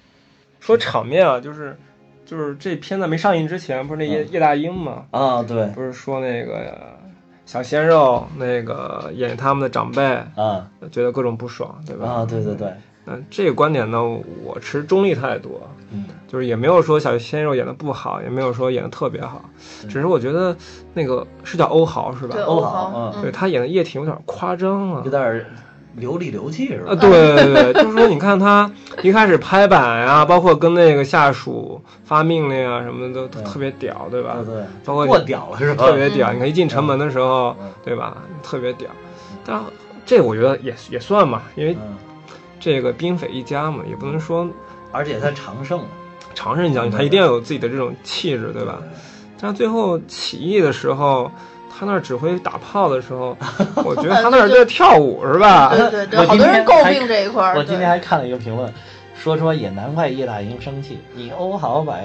Speaker 3: 说场面啊，就是就是这片子没上映之前，不是那叶叶大鹰嘛，
Speaker 2: 啊对。
Speaker 3: 不是说那个小鲜肉那个演他们的长辈，
Speaker 2: 啊。
Speaker 3: 觉得各种不爽，对吧？
Speaker 2: 啊对对对，
Speaker 3: 嗯，这个观点呢，我持中立态度，
Speaker 2: 嗯。
Speaker 3: 就是也没有说小鲜肉演的不好，也没有说演的特别好，
Speaker 2: 嗯
Speaker 3: 只是我觉得那个是叫欧豪是吧？
Speaker 1: 对？
Speaker 2: 欧
Speaker 1: 欧
Speaker 2: 豪嗯，
Speaker 3: 对他演的叶挺有点夸张了
Speaker 2: 有，点儿流里流气是吧？
Speaker 3: 啊，对对对，就是说，你看他一开始拍板呀、包括跟那个下属发命令啊什么的，都特别屌，对吧？
Speaker 2: 对对，
Speaker 3: 包括
Speaker 2: 过屌了是吧？
Speaker 3: 特别屌，
Speaker 1: 嗯
Speaker 3: 你看一进城门的时候
Speaker 2: 嗯，
Speaker 3: 对吧？特别屌。但这我觉得也也算嘛，因为
Speaker 2: 嗯，
Speaker 3: 这个兵匪一家嘛，也不能说
Speaker 2: 而且他常胜，
Speaker 3: 常胜将军，他一定要有自己的这种气质，对吧？但最后起义的时候，他那儿指挥打炮的时候，我觉得他那儿在跳舞是吧？
Speaker 1: 对对对，好多人诟病这一块儿。
Speaker 2: 我今天还看了一个评论，说说也难怪叶大鹰生气，你欧豪把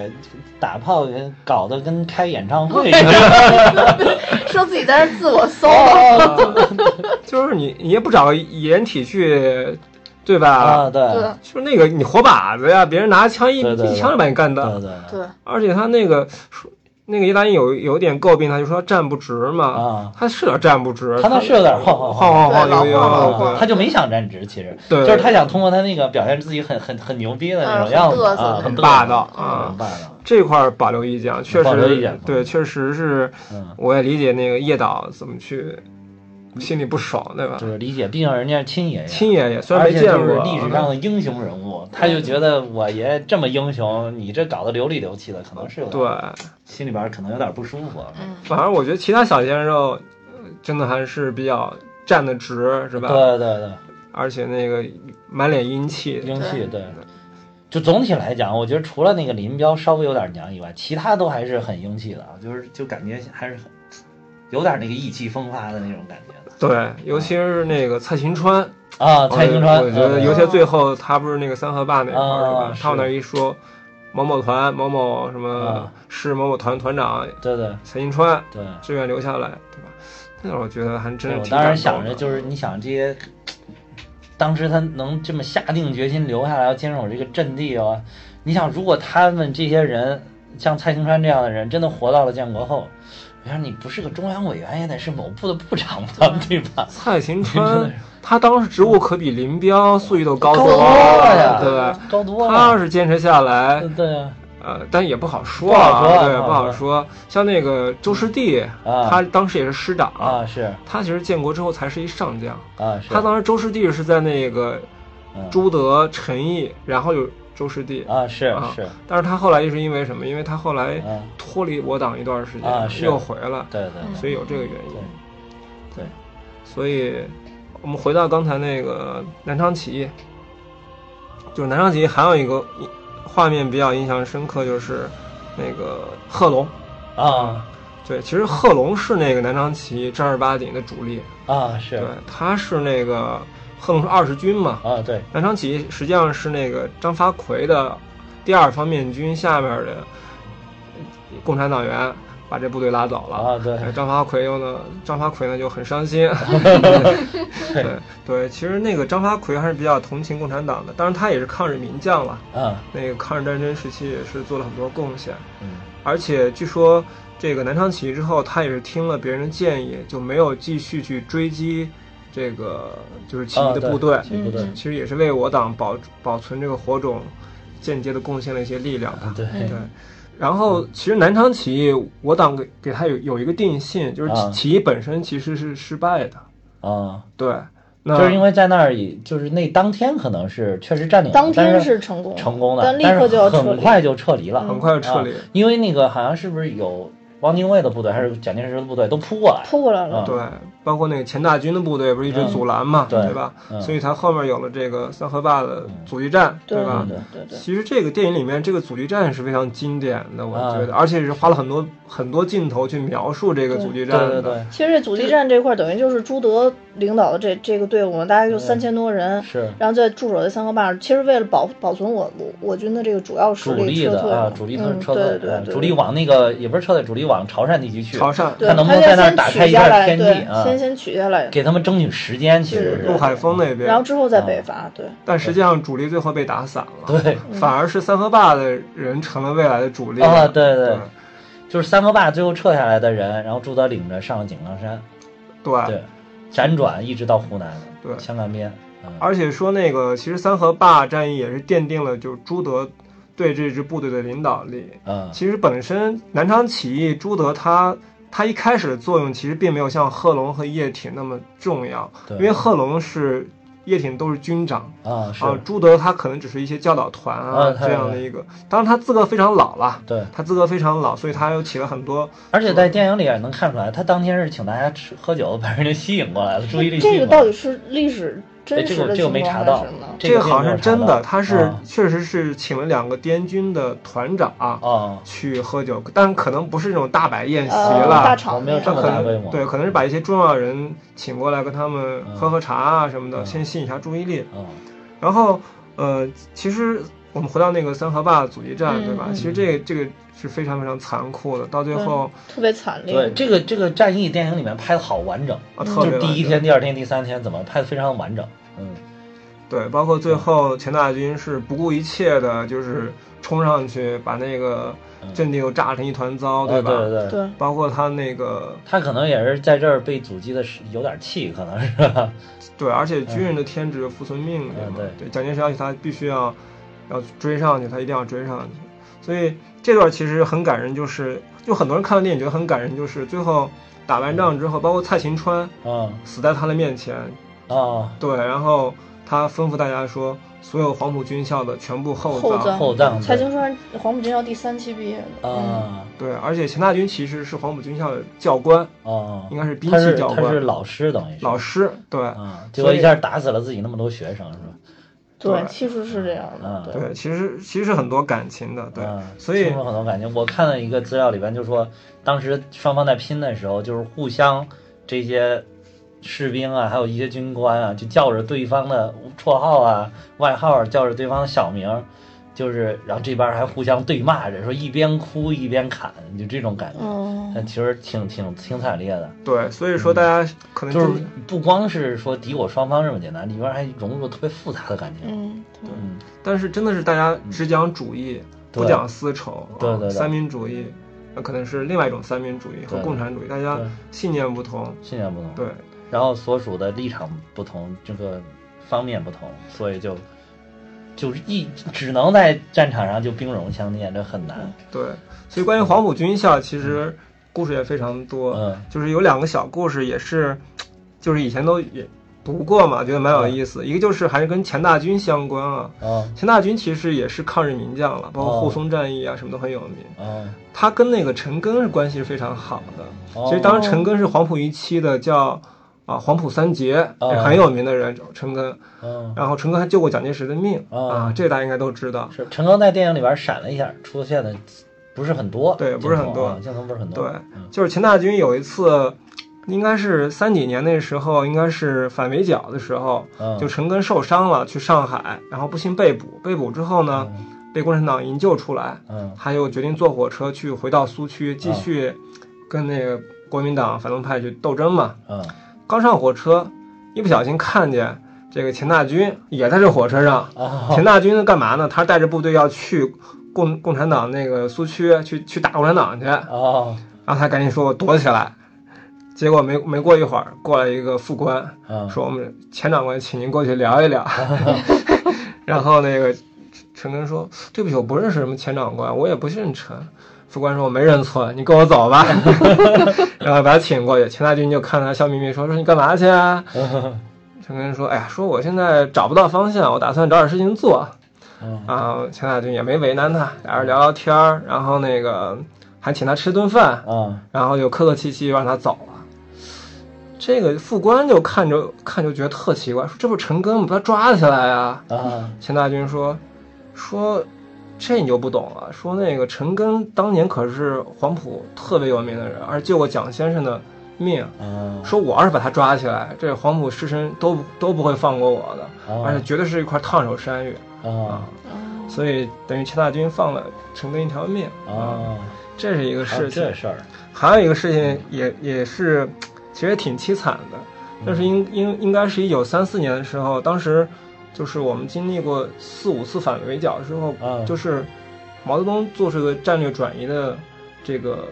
Speaker 2: 打炮给搞得跟开演唱会似的。
Speaker 1: 说自己在那儿自我搜，
Speaker 3: 就是你你也不找个掩体去，对吧？
Speaker 2: 啊，对
Speaker 1: 对
Speaker 3: 就是那个你活靶子呀，别人拿枪一一枪就把你干倒。
Speaker 2: 对对
Speaker 1: 对，
Speaker 3: 而且他那个说那个意大利有有点诟病他，就说他站不直嘛。
Speaker 2: 啊，
Speaker 3: 他是有点站不直，
Speaker 2: 他那是有点晃晃
Speaker 3: 晃晃晃
Speaker 1: 晃晃
Speaker 2: 他就没想站直，其实。
Speaker 3: 对，
Speaker 2: 就是他想通过他那个表现自己很很很牛逼的那种
Speaker 1: 嗯
Speaker 2: 样子
Speaker 1: 很嘚瑟
Speaker 2: 啊，
Speaker 3: 很霸道
Speaker 2: 嗯
Speaker 3: 啊。
Speaker 2: 很霸道。
Speaker 3: 这块儿保留意见，确实对，确实是
Speaker 2: 嗯，
Speaker 3: 我也理解那个叶导怎么去心里不爽，对吧？
Speaker 2: 就是理解，毕竟人家是亲爷爷，
Speaker 3: 亲爷爷虽然没见过，
Speaker 2: 就是历史上的英雄人物，他就觉得我爷这么英雄，你这搞得流里流气的，可能是有点
Speaker 3: 对，
Speaker 2: 心里边可能有点不舒服。
Speaker 1: 嗯，
Speaker 3: 反正我觉得其他小鲜肉呃真的还是比较站得直，是吧？
Speaker 2: 对对对，
Speaker 3: 而且那个满脸英气，
Speaker 2: 英气对。就总体来讲，我觉得除了那个林彪稍微有点娘以外，其他都还是很英气的啊，就是就感觉还是很有点那个意气风发的那种感觉
Speaker 3: 对，尤其是那个蔡秦川，
Speaker 2: 啊。蔡兴川，
Speaker 3: 我觉得
Speaker 2: 嗯
Speaker 3: 尤其最后他不是那个三河坝那块儿是吧
Speaker 2: 啊？
Speaker 3: 他往那儿一说，某某团某某什么
Speaker 2: 啊
Speaker 3: 市某某团团长
Speaker 2: 对对
Speaker 3: 蔡秦川
Speaker 2: 对。
Speaker 3: 志愿留下来，对吧？那我觉得还真是
Speaker 2: 我当时想着，就是你想这些，当时他能这么下定决心留下来，要坚守这个阵地哦。你想，如果他们这些人像蔡兴川这样的人，真的活到了建国后，我想你不是个中央委员，也得是某部的部长吧，对吧？
Speaker 3: 蔡秦
Speaker 2: 真的
Speaker 3: 川，他当时职务可比林彪、粟裕都高多
Speaker 2: 了呀
Speaker 3: 对。
Speaker 2: 高多了
Speaker 3: 他要，是坚持下来，
Speaker 2: 对啊，
Speaker 3: 呃，但也不好说啊，对，不
Speaker 2: 不好
Speaker 3: 好说。像那个周师弟，
Speaker 2: 啊
Speaker 3: 他当时也是师长，
Speaker 2: 啊是
Speaker 3: 他其实建国之后才是一上将。
Speaker 2: 啊是，
Speaker 3: 他当时周师弟是在那个
Speaker 2: 嗯
Speaker 3: 朱德、陈毅，然后有周师弟，
Speaker 2: 啊是
Speaker 3: 啊
Speaker 2: 是，
Speaker 3: 但是他后来又是因为什么？因为他后来
Speaker 2: 嗯
Speaker 3: 脱离我党一段时间，又回了，
Speaker 2: 对对
Speaker 1: 嗯
Speaker 3: 所以有这个原因。
Speaker 2: 对对
Speaker 3: 所以我们回到刚才那个南昌起义，就是南昌起义还有一个画面比较印象深刻，就是那个贺龙。
Speaker 2: 啊
Speaker 3: 对，其实贺龙是那个南昌起义正儿八经的主力，
Speaker 2: 啊是
Speaker 3: 对，他是那个贺龙是二十军嘛，
Speaker 2: 啊对
Speaker 3: 南昌起义实际上是那个张发奎的第二方面军下面的共产党员把这部队拉走了。
Speaker 2: 啊对
Speaker 3: 哎张发奎又呢，张发奎呢就很伤心。对对，其实那个张发奎还是比较同情共产党的，当然他也是抗日名将了。
Speaker 2: 啊
Speaker 3: 那个抗日战争时期也是做了很多贡献，
Speaker 2: 嗯
Speaker 3: 而且据说这个南昌起义之后，他也是听了别人的建议，就没有继续去追击这个就是起义的部队。
Speaker 2: 起义部队
Speaker 1: 嗯
Speaker 3: 其实也是为我党保保存这个火种，间接的贡献了一些力量吧。
Speaker 2: 对
Speaker 3: 对。然后，其实南昌起义，我党给给他有有一个定性，就是
Speaker 2: 啊
Speaker 3: 起起义本身其实是失败的。
Speaker 2: 啊。
Speaker 3: 对，那
Speaker 2: 就是因为在那儿以就是那当天可能是确实占领了，
Speaker 1: 当天
Speaker 2: 是
Speaker 1: 是成功，
Speaker 2: 成功的，
Speaker 1: 但立刻就要撤离。
Speaker 2: 很快就撤离了，
Speaker 3: 很快就撤离。
Speaker 2: 啊因为那个好像是不是有汪精卫的部队还是蒋介石的部队都扑过来，
Speaker 1: 扑过来了，
Speaker 2: 啊
Speaker 3: 对，包括那个钱大军的部队不是一直阻拦嘛，
Speaker 2: 嗯对
Speaker 3: 吧？
Speaker 2: 嗯。
Speaker 3: 所以他后面有了这个三河坝的阻击战，
Speaker 1: 对
Speaker 3: 吧？
Speaker 1: 对对对，
Speaker 3: 其实这个电影里面这个阻击战是非常经典的，我
Speaker 2: 啊
Speaker 3: 觉得，而且是花了很多很多镜头去描述这个阻击战的。
Speaker 2: 对对对，
Speaker 1: 其实这阻击战这块儿等于就是朱德领导的这这个队伍，大概就三千多人，
Speaker 2: 是。
Speaker 1: 然后在驻守在三河坝，其实为了保保存我我我军的这个主要实
Speaker 2: 主力
Speaker 1: 撤退。嘛，
Speaker 2: 的啊，主力
Speaker 1: 嗯
Speaker 2: 撤退，
Speaker 1: 对对对，
Speaker 2: 啊主力往那个也不是撤退，主力往潮汕地区去，
Speaker 3: 潮汕。
Speaker 1: 对，
Speaker 2: 看能不能在那儿打开一片天地，啊
Speaker 1: 先先取下来，
Speaker 2: 给他们争取时间，其实是。
Speaker 3: 陆海峰那边，
Speaker 1: 然后之后再
Speaker 2: 啊
Speaker 1: 北伐，对，
Speaker 3: 但实际上主力最后被打散了，
Speaker 2: 对。
Speaker 3: 反而是三河坝的人成了未来的主力。
Speaker 2: 啊，对对。
Speaker 3: 对，
Speaker 2: 就是三河坝最后撤下来的人，然后朱德领着上了井冈山，
Speaker 3: 对。
Speaker 2: 对，辗转一直到湖南，
Speaker 3: 对。
Speaker 2: 湘赣边，嗯。
Speaker 3: 而且说那个，其实三河坝战役也是奠定了就是朱德对这支部队的领导力。
Speaker 2: 嗯
Speaker 3: 其实本身南昌起义，朱德他他一开始的作用其实并没有像贺龙和叶挺那么重要，
Speaker 2: 对
Speaker 3: 因为贺龙是叶挺都是军长
Speaker 2: 啊，是
Speaker 3: 啊，朱德他可能只是一些教导团啊
Speaker 2: 啊
Speaker 3: 这样的一个，当然他资格非常老了，
Speaker 2: 对。
Speaker 3: 他资格非常老，所以他又起了很多
Speaker 2: 而且在电影里也能看出来，他当天是请大家吃喝酒，把人家吸引过来了，注意力
Speaker 1: 这个。到底是历史真实的
Speaker 2: 哎这个这个
Speaker 1: 情况还
Speaker 2: 没查到？这
Speaker 3: 这个好像是真的，他是
Speaker 2: 啊
Speaker 3: 确实是请了两个滇军的团长
Speaker 2: 啊，
Speaker 3: 去喝酒，但可能不是那种大摆宴席
Speaker 1: 呃，
Speaker 3: 了，
Speaker 1: 大场
Speaker 2: 没有这
Speaker 3: 他可
Speaker 2: 么大规模
Speaker 3: 能对，可能是把一些重要人请过来跟他们
Speaker 2: 嗯
Speaker 3: 喝喝茶啊什么的，
Speaker 2: 嗯
Speaker 3: 先吸引一下注意力。
Speaker 2: 嗯
Speaker 3: 然后呃，其实我们回到那个三河坝阻击战，
Speaker 1: 嗯
Speaker 3: 对吧？
Speaker 1: 嗯
Speaker 3: 其实这个这个是非常非常残酷的，到最后
Speaker 1: 特别惨烈。
Speaker 2: 对，这个这个战役电影里面拍的好完整，
Speaker 3: 啊，
Speaker 1: 嗯
Speaker 3: 特别
Speaker 2: 就是第一天、第二天、第三天怎么拍的非常完整。嗯，
Speaker 3: 对，包括最后钱大军是不顾一切的，就是冲上去把那个
Speaker 2: 嗯
Speaker 3: 阵地又炸成一团糟，
Speaker 2: 对
Speaker 3: 吧？
Speaker 2: 对对，
Speaker 1: 对，
Speaker 3: 包括他那个
Speaker 2: 他可能也是在这儿被阻击的是有点气，可能是吧？
Speaker 3: 对，而且军人的天职服从命令嘛，
Speaker 2: 嗯对
Speaker 3: 对，蒋介石要求他必须要要追上去，他一定要追上去。所以这段其实很感人，就是就很多人看了电影觉得很感人，就是最后打完仗之后，包括蔡琴川
Speaker 2: 嗯
Speaker 3: 死在他的面前，
Speaker 2: 啊，
Speaker 3: 对，然后他吩咐大家说，所有黄埔军校的全部厚葬。
Speaker 1: 厚葬
Speaker 2: 后葬
Speaker 1: 蔡琴川黄埔军校第三期毕业的。嗯，
Speaker 2: 啊
Speaker 3: 对，而且钱大军其实是黄埔军校的教官，
Speaker 2: 啊，
Speaker 3: 应该是兵器教官，
Speaker 2: 他是老师等于是
Speaker 3: 老师，对。
Speaker 2: 啊，结果一下打死了自己那么多学生是吧？
Speaker 1: 对
Speaker 3: 对，
Speaker 1: 其实是这样的。
Speaker 2: 嗯
Speaker 1: 对，
Speaker 3: 其实其实很多感情的，对，
Speaker 2: 嗯
Speaker 3: 所以
Speaker 2: 很多感情。我看了一个资料里边就说，当时双方在拼的时候，就是互相这些士兵啊，还有一些军官啊，就叫着对方的绰号啊、外号，叫着对方的小名儿，就是然后这边还互相对骂着，说一边哭一边砍，就这种感觉。
Speaker 1: 嗯，
Speaker 2: 但其实挺挺挺惨烈的，
Speaker 3: 对，所以说大家可能
Speaker 2: 就是不光是说敌我双方这么简单，里边还融入了特别复杂的感情。
Speaker 1: 嗯，对
Speaker 2: 嗯，
Speaker 3: 但是真的是大家只讲主义，不
Speaker 2: 对
Speaker 3: 讲丝绸，啊
Speaker 2: 对对对
Speaker 3: 三民主义，那可能是另外一种三民主义和共产主义，大家，信念不同，
Speaker 2: 信念不同。
Speaker 3: 对，
Speaker 2: 然后所属的立场不同，这个方面不同，所以就就是一只能在战场上就兵戎相见，这很难。
Speaker 3: 对，所以关于黄埔军校，其实故事也非常多，
Speaker 2: 嗯
Speaker 3: 就是有两个小故事，也是，就是以前都也读过嘛，觉得蛮有意思。一个就是还是跟钱大军相关啊，
Speaker 2: 啊
Speaker 3: 钱大军其实也是抗日名将了，包括
Speaker 2: 哦
Speaker 3: 护松战役啊什么都很有名。
Speaker 2: 啊！
Speaker 3: 他跟那个陈赓是关系是非常好的，
Speaker 2: 哦
Speaker 3: 其实当时陈赓是黄埔一期的叫啊黄埔三杰，很有名的人，陈赓。
Speaker 2: 嗯，
Speaker 3: 然后陈赓还救过蒋介石的命
Speaker 2: 哦
Speaker 3: 啊，这个大家应该都知道。
Speaker 2: 是陈赓在电影里边闪了一下，出现的不是很多，
Speaker 3: 对不是很多
Speaker 2: 镜头不是很多。
Speaker 3: 对
Speaker 2: 嗯
Speaker 3: 就是钱大军有一次，应该是三几年那时候，应该是反围剿的时候，
Speaker 2: 嗯，
Speaker 3: 就陈赓受伤了，去上海，然后不幸被捕。被捕之后呢，被共产党营救出来，
Speaker 2: 嗯
Speaker 3: 他又决定坐火车去回到苏区，继续跟那个国民党反动派去斗争嘛。
Speaker 2: 嗯
Speaker 3: 刚上火车，一不小心看见这个钱大军也在这火车上。钱大军干嘛呢？他带着部队要去共共产党那个苏区去去打共产党去，然
Speaker 2: 哦
Speaker 3: 后他赶紧说：“我躲起来。”结果没没过一会儿，过来一个副官，
Speaker 2: 嗯
Speaker 3: 说：“我们钱长官，请您过去聊一聊。”然后那个陈赓说：“对不起，我不认识什么钱长官，我也不姓陈。”副官说：“我没认错，你跟我走吧。”然后把他请过去，钱大军就看他笑眯眯说：“说你干嘛去啊？” 陈根说：“哎呀，说我现在找不到方向，我打算找点事情做。”
Speaker 2: 嗯
Speaker 3: 啊，钱大军也没为难他，俩人聊聊天儿，然后那个还请他吃顿饭，
Speaker 2: 嗯
Speaker 3: 然后就客客气气让他走了。这个副官就看着看就觉得特奇怪，说这不是陈根吗？把他抓起来啊！
Speaker 2: 啊
Speaker 3: 钱大军说说这你就不懂了，说那个陈赓当年可是黄埔特别有名的人，而且救过蒋先生的命。
Speaker 2: 嗯，
Speaker 3: 说我要是把他抓起来，这黄埔师生都都不会放过我的，
Speaker 2: 哦。
Speaker 3: 而且绝对是一块烫手山芋。
Speaker 2: 啊
Speaker 1: 哦
Speaker 3: 所以等于钱大军放了陈赓一条命
Speaker 2: 啊，
Speaker 3: 这是一个事情。
Speaker 2: 这事儿，
Speaker 3: 还有一个事情也也是，其实也挺凄惨的。但是应应应该是一九三四年的时候，当时就是我们经历过四五次反围剿之后，
Speaker 2: 嗯
Speaker 3: 就是毛泽东做出个战略转移的这个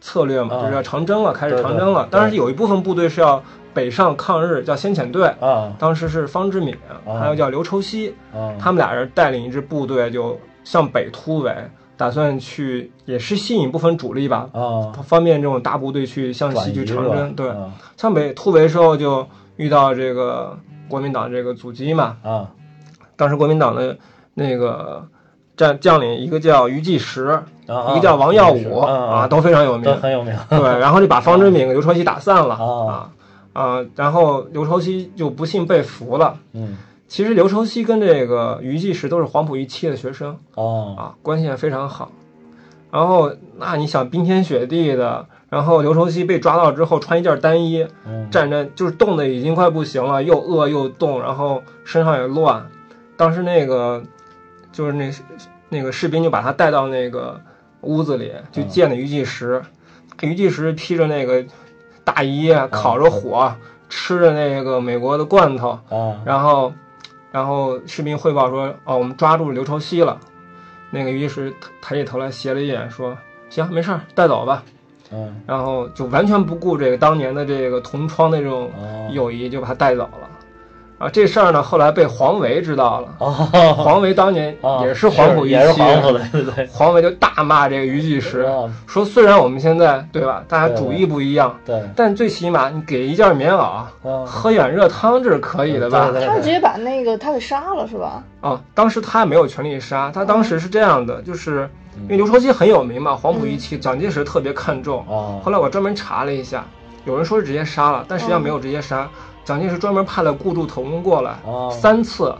Speaker 3: 策略嘛，
Speaker 2: 嗯
Speaker 3: 就是要长征了，开始长征了。当然有一部分部队是要北上抗日，叫先遣队。
Speaker 2: 啊
Speaker 3: 当时是方志敏，
Speaker 2: 嗯
Speaker 3: 还有叫刘畴西，
Speaker 2: 啊，
Speaker 3: 他们俩人带领一支部队就向北突围，打算去也是吸引部分主力吧，
Speaker 2: 啊
Speaker 3: 方便这种大部队去向西去长征。对，
Speaker 2: 啊
Speaker 3: 向北突围的时候就遇到这个国民党这个阻击嘛。
Speaker 2: 啊
Speaker 3: 当时国民党的那个战将领，一个叫于继时，
Speaker 2: 啊，
Speaker 3: 一个叫王耀武
Speaker 2: 啊
Speaker 3: 啊，都非常有名。
Speaker 2: 都很有名。
Speaker 3: 对，然后就把方志敏、刘畴西打散了
Speaker 2: 啊
Speaker 3: 啊啊，然后刘畴西就不幸被俘了。
Speaker 2: 嗯
Speaker 3: 其实刘畴西跟这个于继时都是黄埔一期的学生
Speaker 2: 哦
Speaker 3: 啊，关系也非常好。然后那你想冰天雪地的，然后刘愁熙被抓到之后穿一件单衣，
Speaker 2: 嗯
Speaker 3: 站着就是冻得已经快不行了，又饿又冻，然后身上也乱。当时那个就是那那个士兵就把他带到那个屋子里就见了于继石，于继石披着那个大衣，烤着火，吃着那个美国的罐头，
Speaker 2: 啊
Speaker 3: 然后然后士兵汇报说：“哦，我们抓住刘愁熙了。”那个于继石抬起头来斜了一眼说：“行，没事儿，带走吧。”
Speaker 2: 嗯
Speaker 3: 然后就完全不顾这个当年的这个同窗的这种
Speaker 2: 哦
Speaker 3: 友谊，就把他带走了。啊，这事儿呢，后来被黄维知道了。
Speaker 2: 哦，
Speaker 3: 黄维当年
Speaker 2: 啊
Speaker 3: 也是黄埔一
Speaker 2: 也是
Speaker 3: 期，
Speaker 2: 黄埔的，对对
Speaker 3: 黄维就大骂这个于继时，
Speaker 2: 啊
Speaker 3: 说虽然我们现在对吧，大家主义不一样，
Speaker 2: 对
Speaker 3: 但最起码你给一件棉袄，
Speaker 2: 啊
Speaker 3: 喝一碗热汤这是可以的吧？
Speaker 1: 他是直接把那个他给杀了是吧？
Speaker 3: 啊，当时他没有权利杀，他当时是这样的，就是
Speaker 2: 嗯
Speaker 3: 因为刘愁熙很有名嘛，黄埔一期，蒋介石特别看重。
Speaker 2: 啊
Speaker 3: 后来我专门查了一下，有人说是直接杀了，但实际上没有直接杀。蒋介石专门派了顾祝同过来，
Speaker 2: 哦
Speaker 3: 三次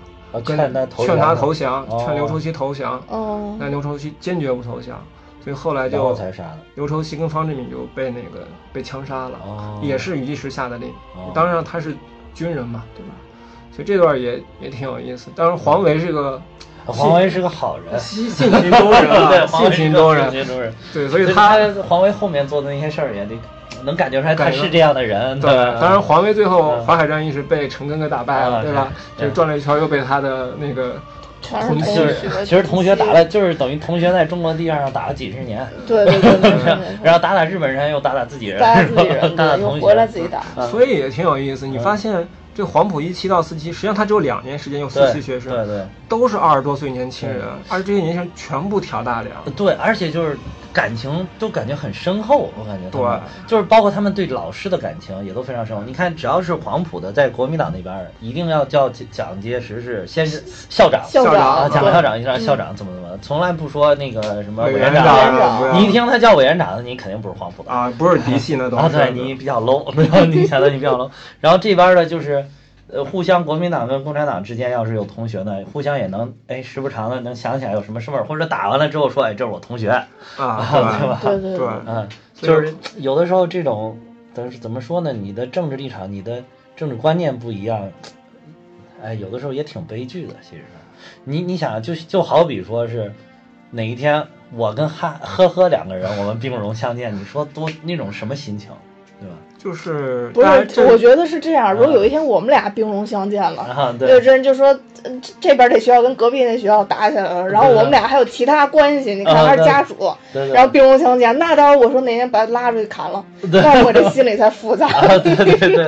Speaker 2: 劝他投
Speaker 3: 劝他
Speaker 2: 降
Speaker 3: 投降，
Speaker 2: 哦
Speaker 3: 劝刘愁熙投降，
Speaker 1: 哦，
Speaker 3: 但刘愁熙坚决不投降，所以后来就
Speaker 2: 才杀的
Speaker 3: 刘畴西跟方志敏就被那个被枪杀了，
Speaker 2: 哦
Speaker 3: 也是于继时下的令。
Speaker 2: 哦
Speaker 3: 当然他是军人嘛，对吧？所以这段也也挺有意思。当然黄维是个
Speaker 2: 黄维是个好人，
Speaker 3: 性性情中人
Speaker 2: 对，
Speaker 3: 啊，性情中人
Speaker 2: 性，情中人，
Speaker 3: 对，所以他
Speaker 2: 他黄维后面做的那些事儿也得能感觉出来他是这样的人，
Speaker 3: 对，当然黄维最后
Speaker 2: 嗯
Speaker 3: 华海战役是被陈赓给打败了，
Speaker 2: 啊
Speaker 3: 对吧？就转了一圈又被他的那个
Speaker 1: 同学，
Speaker 2: 其实同学打了，就是等于同学在中国地上打了几十年，
Speaker 1: 对对对对对对
Speaker 2: 然后打打日本人，又打打自己人，
Speaker 1: 打打自己人，
Speaker 2: 打打同学，
Speaker 1: 回来自己打。
Speaker 2: 嗯
Speaker 3: 所以也挺有意思。你发现这黄埔一期到四期，实际上他只有两年时间，有四期学生，
Speaker 2: 对对
Speaker 3: 都是二十多岁年轻人，而这些年轻人全部挑大梁。
Speaker 2: 对，而且就是感情都感觉很深厚，我感觉
Speaker 3: 对。
Speaker 2: 就是包括他们对老师的感情也都非常深厚。你看，只要是黄埔的，在国民党那边儿，一定要叫蒋介石是先是校长，
Speaker 1: 校
Speaker 3: 长
Speaker 2: 啊，蒋校长一让校长怎么怎么，从来不说那个什么
Speaker 3: 委员
Speaker 2: 长。你一听他叫委员长，你肯定不是黄埔的。
Speaker 3: 啊，不是嫡系那都
Speaker 2: 啊，对你比较 low，然后你想到你比较 low，然后这边的就是，呃，互相国民党跟共产党之间要是有同学呢，互相也能哎时不常的能想起来有什么事儿，或者打完了之后说哎这是我同学，
Speaker 3: 啊，
Speaker 2: 对吧
Speaker 1: 对对
Speaker 3: 对
Speaker 2: 嗯，就是有的时候这种，怎么说呢？你的政治立场、你的政治观念不一样，哎，有的时候也挺悲剧的。其实，你你想，就就好比说是哪一天我跟哈呵呵两个人，我们兵戎相见，你说多那种什么心情？
Speaker 3: 就是
Speaker 1: 不是，我觉得是这样。如果有一天我们俩兵戎相见了，
Speaker 2: 啊，
Speaker 1: 有
Speaker 2: 对，
Speaker 1: 人就说呃这这边这学校跟隔壁那学校打起来了，然后我们俩还有其他关系，你看
Speaker 2: 啊
Speaker 1: 还是家属，
Speaker 2: 对对，
Speaker 1: 然后兵戎相见，那到时候我说哪天把他拉出去砍了，
Speaker 2: 对
Speaker 1: 那我这心里才复杂。
Speaker 2: 啊，对对对对，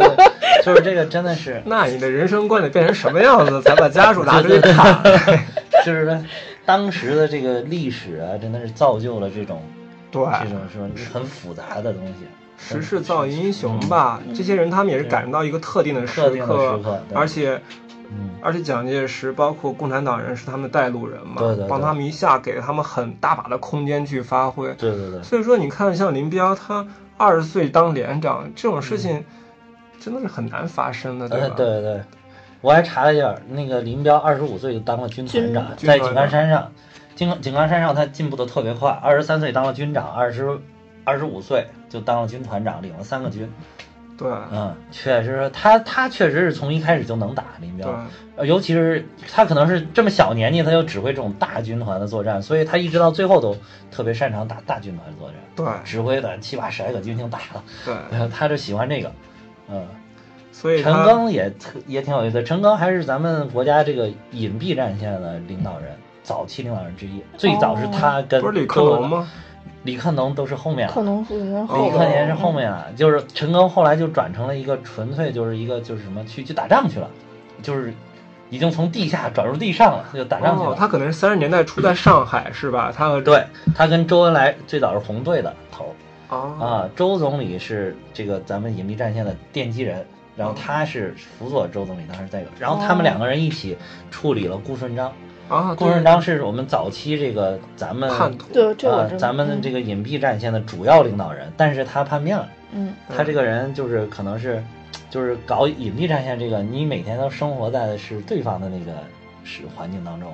Speaker 2: 就是这个真的是，
Speaker 3: 那你的人生观得变成什么样子，才把家属拉出去砍？
Speaker 2: 就是说当时的这个历史啊，真的是造就了这种
Speaker 3: 对，
Speaker 2: 这种说很复杂的东西。
Speaker 3: 时势造英雄吧。这些人他们也是赶到一个特定的时刻
Speaker 2: 时刻，
Speaker 3: 而且
Speaker 2: 嗯，
Speaker 3: 而且蒋介石包括共产党人是他们的带路人嘛，
Speaker 2: 对对对
Speaker 3: 帮他们一下给了他们很大把的空间去发挥。
Speaker 2: 对对对。
Speaker 3: 所以说，你看像林彪，他二十岁当连长这种事情，真的是很难发生的，对？
Speaker 2: 对对对，我还查了一下，那个林彪二十五岁就当了军团长，在井冈山上，井井冈山上他进步的特别快，二十三岁当了军长，二十二十五岁就当了军团长，领了三个军。
Speaker 3: 对
Speaker 2: 嗯，确实，他他确实是从一开始就能打林彪，呃尤其是他可能是这么小年纪他就指挥这种大军团的作战，所以他一直到最后都特别擅长打大军团作战，
Speaker 3: 对
Speaker 2: 指挥的七八十来个军就打了，
Speaker 3: 对，
Speaker 2: 他就喜欢这个，嗯。
Speaker 3: 所以陈
Speaker 2: 赓也特也挺有意思，陈赓还是咱们国家这个隐蔽战线的领导人，早期领导人之一。最早是他跟
Speaker 3: 不是李克
Speaker 2: 周
Speaker 3: 农？吗？
Speaker 2: 李克农都是后面了，李克年是后面了，就是陈赓后来就转成了一个纯粹就是一个就是什么去去打仗去了，就是已经从地下转入地上了，就打仗去了。
Speaker 3: 哦，他可能是三十年代初在上海是吧？他和
Speaker 2: 对他跟周恩来最早是红队的头
Speaker 3: 哦
Speaker 2: 啊，周总理是这个咱们隐蔽战线的奠基人，然后他是辅佐周总理，当时在，然后他们两个人一起处理了顾顺章。
Speaker 3: 啊，
Speaker 2: 顾顺章是我们早期这个咱们
Speaker 3: 叛徒，
Speaker 1: 对，这我。
Speaker 2: 呃咱们的这个隐蔽战线的主要领导人，但是他叛变了。
Speaker 1: 嗯
Speaker 2: 他这个人就是可能是，就是搞隐蔽战线这个，你每天都生活在的是对方的那个是环境当中。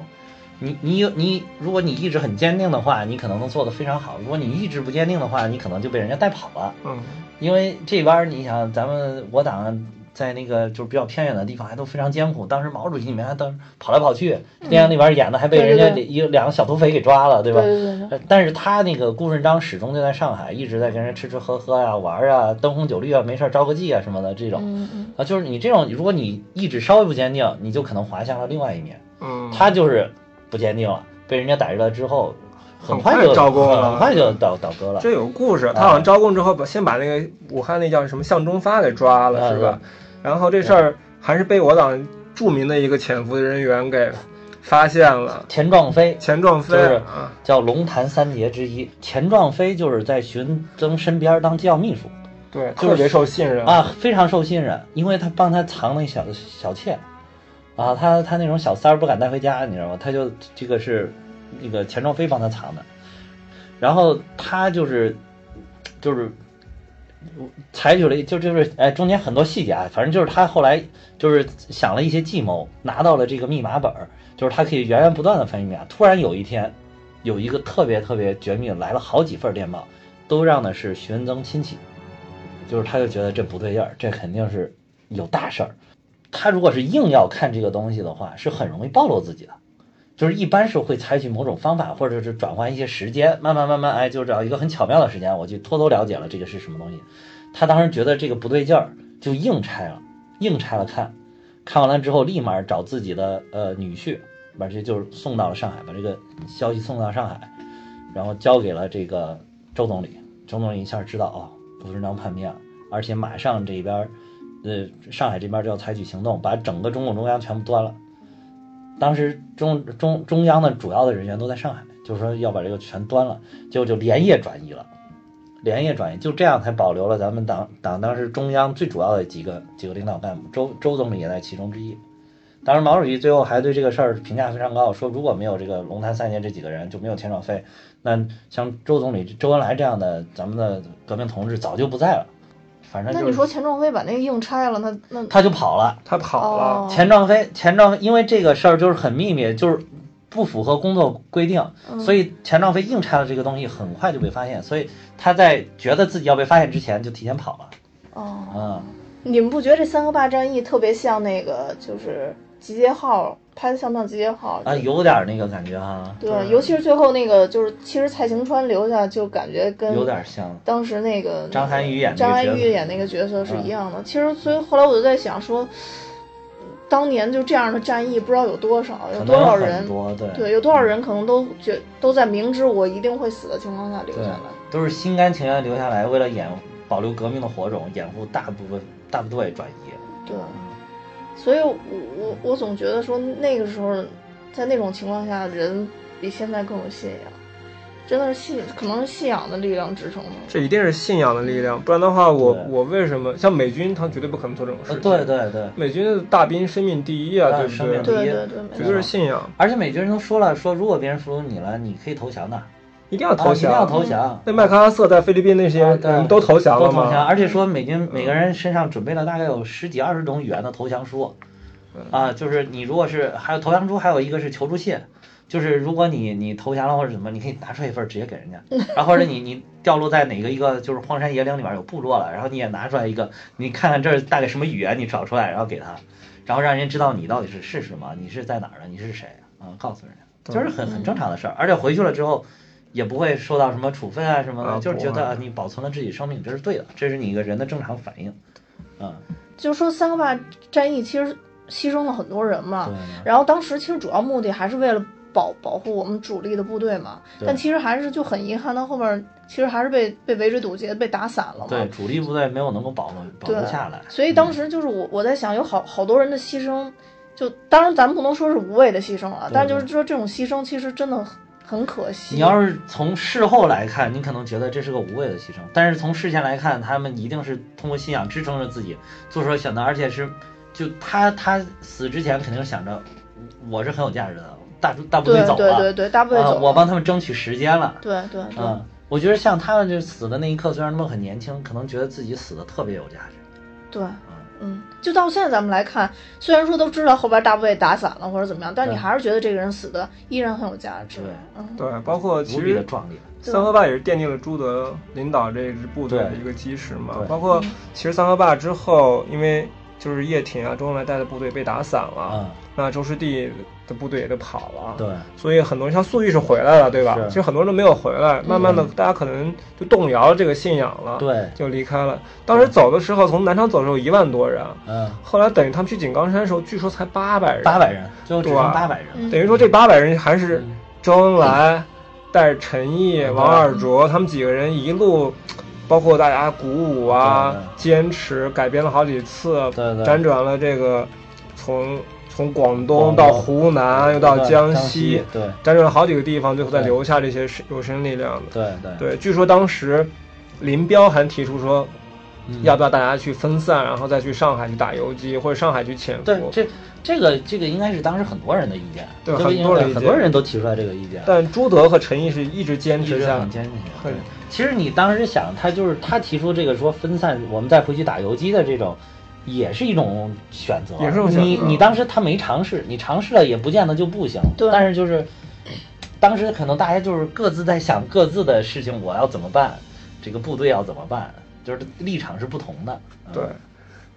Speaker 2: 你你有你，如果你意志很坚定的话，你可能能做得非常好；如果你意志不坚定的话，你可能就被人家带跑了。
Speaker 3: 嗯，
Speaker 2: 因为这边你想，咱们我党在那个就是比较偏远的地方还都非常艰苦。当时毛主席你们还当跑来跑去，电影里边演的还被人家一两个小土匪给抓了，对吧？
Speaker 1: 对对对
Speaker 2: 呃但是他那个顾顺章始终就在上海，一直在跟人吃吃喝喝呀、玩儿啊、灯红酒绿啊，没事儿招个妓啊什么的这种。
Speaker 1: 嗯嗯
Speaker 2: 啊，就是你这种，如果你意志稍微不坚定，你就可能滑向了另外一面。
Speaker 3: 嗯，
Speaker 2: 他就是不坚定了，被人家逮着了之后，
Speaker 3: 很快
Speaker 2: 快就
Speaker 3: 招供了
Speaker 2: 很快就倒倒戈了。
Speaker 3: 这有故事，
Speaker 2: 啊
Speaker 3: 他好像招供之后把先把那个武汉那叫什么向忠发给抓了，
Speaker 2: 啊
Speaker 3: 是吧？然后这事儿还是被我党著名的一个潜伏人员给发现了，
Speaker 2: 钱壮飞
Speaker 3: 钱壮飞
Speaker 2: 就是
Speaker 3: 啊，
Speaker 2: 叫龙潭三杰之一，钱壮飞就是在荀增身边当机要秘书
Speaker 3: 对，
Speaker 2: 就是
Speaker 3: 特别受信任
Speaker 2: 啊，非常受信任，因为他帮他藏那小小妾，啊，他他那种小三儿不敢带回家，你知道吗？他就这个是那个钱壮飞帮他藏的，然后他就是就是采取了就就是哎中间很多细节啊，反正就是他后来就是想了一些计谋，拿到了这个密码本儿，就是他可以源源不断的翻译密码。突然有一天，有一个特别特别绝密来了好几份电报，都让的是徐文增亲戚，就是他就觉得这不对劲儿，这肯定是有大事儿。他如果是硬要看这个东西的话，是很容易暴露自己的。就是一般是会采取某种方法，或者是转换一些时间，慢慢慢慢，哎，就找一个很巧妙的时间，我去偷偷了解了这个是什么东西。他当时觉得这个不对劲儿，就硬拆了，硬拆了看，看完了之后，立马找自己的呃女婿，把这就是送到了上海，把这个消息送到上海，然后交给了这个周总理。周总理一下知道哦，顾顺章叛变了，而且马上这边，呃，上海这边就要采取行动，把整个中共中央全部端了。当时中中中央的主要的人员都在上海，就是说要把这个全端了，结果就连夜转移了，连夜转移，就这样才保留了咱们党党当时中央最主要的几个几个领导干部，周周总理也在其中之一。当时毛主席最后还对这个事儿评价非常高，说如果没有这个龙潭三杰这几个人，就没有钱壮飞，那像周总理周恩来这样的咱们的革命同志早就不在了。反正就是
Speaker 1: 那你说钱壮飞把那个硬拆了，那那
Speaker 2: 他就跑了。
Speaker 3: 他跑了，
Speaker 1: 哦
Speaker 2: 钱壮飞，钱壮飞，因为这个事儿就是很秘密，就是不符合工作规定，
Speaker 1: 嗯
Speaker 2: 所以钱壮飞硬拆了这个东西，很快就被发现。所以他在觉得自己要被发现之前，就提前跑了。
Speaker 1: 哦，
Speaker 2: 嗯，
Speaker 1: 你们不觉得这三个坝战役特别像那个就是集结号拍的像不像集结号
Speaker 2: 啊，有点那个感觉哈，
Speaker 1: 对，
Speaker 3: 对
Speaker 1: 尤其是最后那个，就是其实蔡行川留下，就感觉跟
Speaker 2: 有点像。
Speaker 1: 当时那个
Speaker 2: 张涵予演
Speaker 1: 张涵予演那个角色是一样的。其实，所以后来我就在想说，当年就这样的战役，不知道有多少，有多少人，
Speaker 2: 多对
Speaker 1: 对，有多少人可能都觉都在明知我一定会死的情况下留下来。
Speaker 2: 都是心甘情愿留下来，为了掩保留革命的火种，掩护大部分大部队转移。
Speaker 1: 对，所以我我我总觉得说那个时候，在那种情况下，人比现在更有信仰，真的是信，可能是信仰的力量支撑的。
Speaker 3: 这一定是信仰的力量，不然的话，我
Speaker 2: 对
Speaker 3: 我为什么像美军，他绝对不可能做这种事
Speaker 2: 呃，
Speaker 3: 情。
Speaker 2: 对对对，
Speaker 3: 美军的大兵生命第一啊，
Speaker 2: 啊
Speaker 3: 对不对？
Speaker 2: 生命第一
Speaker 1: 对对对，
Speaker 3: 绝对是。信仰，
Speaker 2: 而且美军人都说了，说如果别人俘虏你了，你可以投降的，
Speaker 3: 一定要投
Speaker 2: 啊一定要。投降。
Speaker 3: 那麦克阿瑟在菲律宾那些都投降了
Speaker 2: 都投降，
Speaker 3: 吗？
Speaker 2: 而且说美军每个人身上准备了大概有十几二十种语言的投降书，啊，就是你如果是还有投降书，还有一个是求助信，就是如果你你投降了或者什么，你可以拿出来一份儿直接给人家，然后或者你你掉落在哪个一个就是荒山野岭里面有部落了，然后你也拿出来一个，你看看这是大概什么语言，你找出来，然后给他，然后让人知道你到底是是什么，你是在哪儿的，你是谁？啊，告诉人家，就是很很正常的事儿，而且回去了之后。也不会受到什么处分啊什么的，
Speaker 3: 啊
Speaker 2: 就是觉得啊你保存了自己生命，这是对的，这是你一个人的正常反应，嗯，
Speaker 1: 就说三个坝战役其实牺牲了很多人嘛，然后当时其实主要目的还是为了保保护我们主力的部队嘛，但其实还是就很遗憾，到后面其实还是被被围追堵截，被打散了嘛。
Speaker 2: 对，主力部队没有能够保护保
Speaker 1: 对
Speaker 2: 护下来，
Speaker 1: 所以当时就是我我在想，有好好多人的牺牲，就当然咱们不能说是无谓的牺牲了，但就是说这种牺牲其实真的很可惜。
Speaker 2: 你要是从事后来看，你可能觉得这是个无谓的牺牲，但是从事前来看，他们一定是通过信仰支撑着自己做出了选择，而且是就他他死之前肯定是想着我是很有价值的，大大部队
Speaker 1: 对
Speaker 2: 走了，
Speaker 1: 对对对，大部队
Speaker 2: 啊
Speaker 1: 走了，
Speaker 2: 我帮他们争取时间了。
Speaker 1: 对对对，
Speaker 2: 嗯，我觉得像他们就死的那一刻，虽然他们很年轻，可能觉得自己死的特别有价值。
Speaker 1: 对，嗯，就到现在咱们来看，虽然说都知道后边大部队打散了或者怎么样，但你还是觉得这个人死的依然很有价值。
Speaker 2: 对。
Speaker 1: 嗯，
Speaker 3: 对，包括其实
Speaker 2: 壮烈。
Speaker 3: 三河坝也是奠定了朱德领导这支部队的一个基石嘛。包括其实三河坝之后，因为就是叶挺啊、周恩来带的部队被打散了，
Speaker 2: 嗯，
Speaker 3: 那周师弟的部队也都跑了。
Speaker 2: 对，
Speaker 3: 所以很多人像粟裕是回来了，对吧？其实很多人都没有回来，慢慢的大家可能就动摇了这个信仰了，
Speaker 2: 对，
Speaker 3: 就离开了。当时走的时候，从南昌走的时候一万多人，
Speaker 2: 嗯，
Speaker 3: 后来等于他们去井冈山的时候，据说才八百人。
Speaker 2: 八百人，最后只剩八百人。
Speaker 1: 嗯
Speaker 3: 等于说这八百人还是
Speaker 2: 嗯
Speaker 3: 周恩来带着陈毅、王尔琢他们几个人一路，包括大家鼓舞啊坚持，改编了好几次，
Speaker 2: 对对
Speaker 3: 辗转了这个从从广东到湖南又到江
Speaker 2: 西，对
Speaker 3: 辗转了好几个地方，最后再留下这些有生力量的。
Speaker 2: 对对
Speaker 3: 对，据说当时林彪还提出说，
Speaker 2: 嗯
Speaker 3: 要不要大家去分散，然后再去上海去打游击，或者上海去潜伏。
Speaker 2: 对这这个这个应该是当时很多人的意见，
Speaker 3: 对很多人
Speaker 2: 很多人都提出来这个意见。
Speaker 3: 但朱德和陈毅是一直坚持下
Speaker 2: 很坚持。
Speaker 3: 很
Speaker 2: 对，其实你当时想，他就是他提出这个说分散，我们再回去打游击的这种，也是一种选择。
Speaker 3: 也是一种选择
Speaker 2: 你你当时他没尝试，你尝试了也不见得就不行。
Speaker 1: 对
Speaker 2: 但是就是当时可能大家就是各自在想各自的事情，我要怎么办，这个部队要怎么办，就是立场是不同的。嗯
Speaker 3: 对，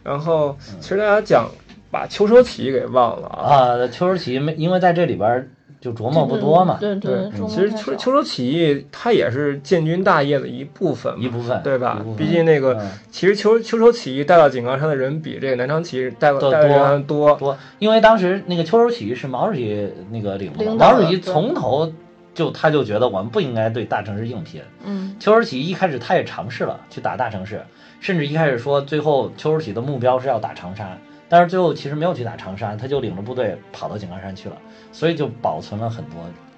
Speaker 3: 然后其实大家讲把秋收起义给忘了啊。
Speaker 2: 啊，秋收起义没，因为在这里边儿就琢磨不多嘛，
Speaker 1: 对对，
Speaker 3: 其实秋秋收起义它也是建军大业的一部分，
Speaker 2: 一部分
Speaker 3: 对吧毕竟那个
Speaker 2: 嗯
Speaker 3: 其实秋秋收起义带到井冈山的人比这个南昌起义带
Speaker 2: 多
Speaker 3: 带的人还多。
Speaker 2: 多，因为当时那个秋收起义是毛主席那个领
Speaker 1: 导
Speaker 2: 毛主席从头就他就觉得我们不应该对大城市硬拼。
Speaker 1: 嗯
Speaker 2: 秋收起义一开始他也尝试了去打大城市，甚至一开始说最后秋收起义的目标是要打长沙，但是最后其实没有去打长沙，他就领着部队跑到井冈山去了，所以就保存了很多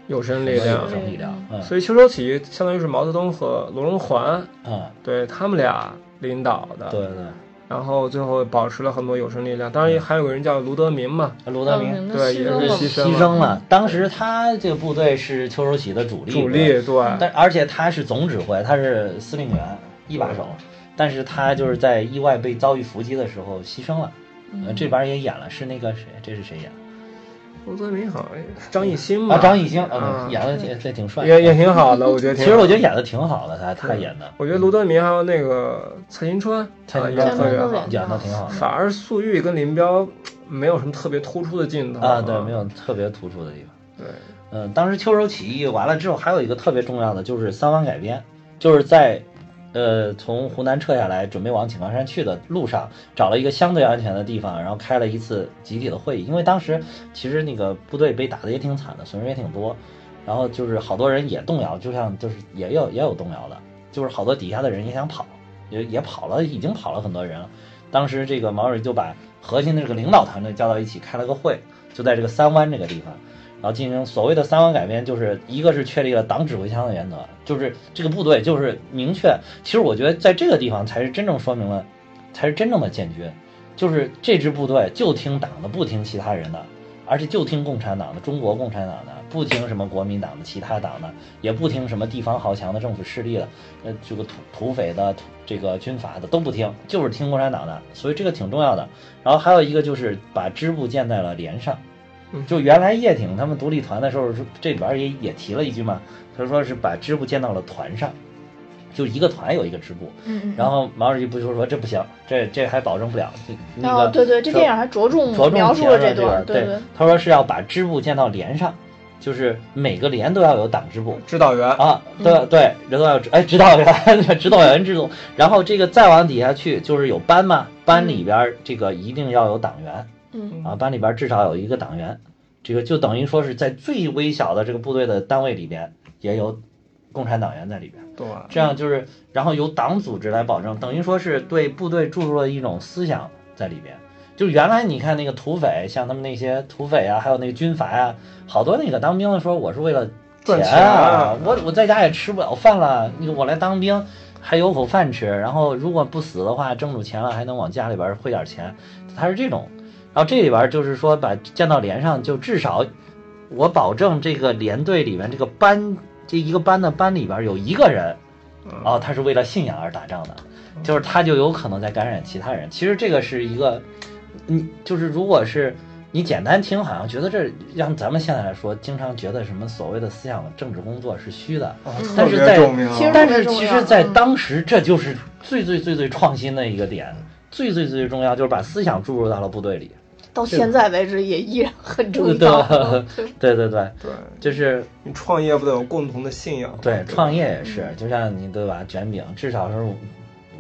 Speaker 3: 有生力量
Speaker 2: 有。生力量。嗯
Speaker 3: 所以秋收起义相当于是毛泽东和罗荣桓
Speaker 2: 嗯，
Speaker 3: 对他们俩领导的，
Speaker 2: 对对，
Speaker 3: 然后最后保持了很多有生力量。当然还有个人叫卢德民嘛，
Speaker 2: 卢德铭。
Speaker 3: 对也是
Speaker 1: 牺牲了
Speaker 3: 牺牲
Speaker 2: 牺牲了，当时他这个部队是秋收起义的主力，
Speaker 3: 主力对，
Speaker 2: 但而且他是总指挥，他是司令员一把手，但是他就是在意外被遭遇伏击的时候牺牲了。
Speaker 1: 嗯
Speaker 2: 呃，这边也演了，是那个谁？这是谁演？
Speaker 3: 卢德民好像张艺兴吧，
Speaker 2: 啊，张艺兴，
Speaker 3: 嗯
Speaker 2: 嗯，演的挺这挺帅，
Speaker 3: 也也挺好的，我觉得挺
Speaker 2: 其。实我觉得演的挺好的，他他演的
Speaker 3: 我觉得卢德民还有那个蔡新川，
Speaker 2: 蔡新川
Speaker 3: 特别。
Speaker 1: 演
Speaker 2: 的挺好的
Speaker 3: 反而粟裕跟林彪没有什么特别突出的镜头
Speaker 2: 啊，对，没有特别突出的地方。
Speaker 3: 对，
Speaker 2: 嗯，当时秋收起义完了之后，还有一个特别重要的就是三湾改编，就是在呃从湖南撤下来，准备往井冈山去的路上，找了一个相对安全的地方，然后开了一次集体的会议。因为当时其实那个部队被打的也挺惨的，损失也挺多，然后就是好多人也动摇，就像就是也有也有动摇的，就是好多底下的人也想跑，也也跑了，已经跑了很多人了。当时这个毛主席就把核心的这个领导团队叫到一起开了个会，就在这个三湾这个地方。然后进行所谓的三湾改编，就是一个是确立了党指挥枪的原则，就是这个部队就是明确。其实我觉得在这个地方才是真正说明了，才是真正的建军，就是这支部队就听党的，不听其他人的，而且就听共产党的，中国共产党的，不听什么国民党的、其他党的，也不听什么地方豪强的政府势力的，呃，这个土土匪的、这个军阀的都不听，就是听共产党的，所以这个挺重要的。然后还有一个就是把支部建在了连上。就原来叶挺他们独立团的时候，是这里边也也提了一句嘛，他说是把支部建到了团上，就一个团有一个支部。
Speaker 1: 嗯嗯。
Speaker 2: 然后毛主席不就说这不行，这这还保证不了。这那
Speaker 1: 哦，
Speaker 2: 个
Speaker 1: 对对，这电影还着重
Speaker 2: 着重
Speaker 1: 描述了这段，
Speaker 2: 对
Speaker 1: 对，
Speaker 2: 他说是要把支部建到连上，就是每个连都要有党支部。
Speaker 3: 指导员
Speaker 2: 啊，对对，人都要哎指导员 指导员制度，然后这个再往底下去就是有班嘛，班里边这个一定要有党员
Speaker 1: 嗯
Speaker 2: 啊，班里边至少有一个党员，这个就等于说是在最微小的这个部队的单位里边也有共产党员在里边，
Speaker 3: 对，
Speaker 2: 这样就是然后由党组织来保证，等于说是对部队注入了一种思想在里边。就原来你看那个土匪，像他们那些土匪啊，还有那个军阀啊，好多那个当兵的说我是为了钱
Speaker 3: 钱啊
Speaker 2: 我我在家也吃不了饭了，你我来当兵还有口饭吃，然后如果不死的话，挣着钱了还能往家里边汇点钱，他是这种。然后这里边就是说把建到连上，就至少我保证这个连队里面这个班这一个班的班里边有一个人，哦，他是为了信仰而打仗的，就是他就有可能在感染其他人。其实这个是一个，你就是如果是你简单听，好像觉得这让咱们现在来说，经常觉得什么所谓的思想政治工作是虚的，但是在但是其实，在当时这就是最最最最创新的一个点，最最最重要就是把思想注入到了部队里。
Speaker 1: 到现在为止也依然很重要。
Speaker 2: 对。对。对，
Speaker 3: 对
Speaker 2: 就是
Speaker 3: 你创业不得有共同的信仰。吗？
Speaker 2: 对。创业也是，就像你对吧，卷饼至少是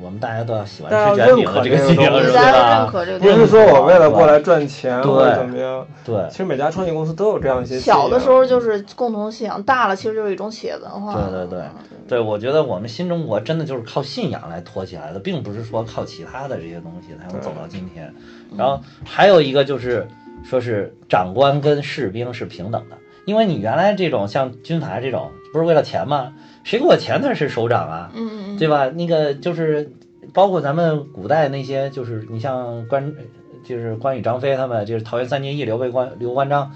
Speaker 2: 我们大家都要喜欢
Speaker 3: 大家
Speaker 2: 吃卷饼的
Speaker 3: 认可
Speaker 2: 这个信仰，是
Speaker 1: 大家认
Speaker 2: 吧？
Speaker 1: 可这个
Speaker 3: 不是。说我为了过来赚钱
Speaker 2: 对
Speaker 3: 或者怎么样，
Speaker 2: 对
Speaker 3: 其实每家创业公司都有这样一些。
Speaker 1: 小的时候就是共同信仰，大了其实就是一种企业文化。
Speaker 2: 对对对对，我觉得我们新中国真的就是靠信仰来托起来的，并不是说靠其他的这些东西才能走到今天。然后还有一个就是说是长官跟士兵是平等的，因为你原来这种像军阀这种，不是为了钱吗？谁给我钱那是首长啊，
Speaker 1: 嗯嗯嗯，
Speaker 2: 对吧？那个就是包括咱们古代那些，就是你像关，就是关羽、张飞他们，就是桃园三结义，刘备、关刘关张。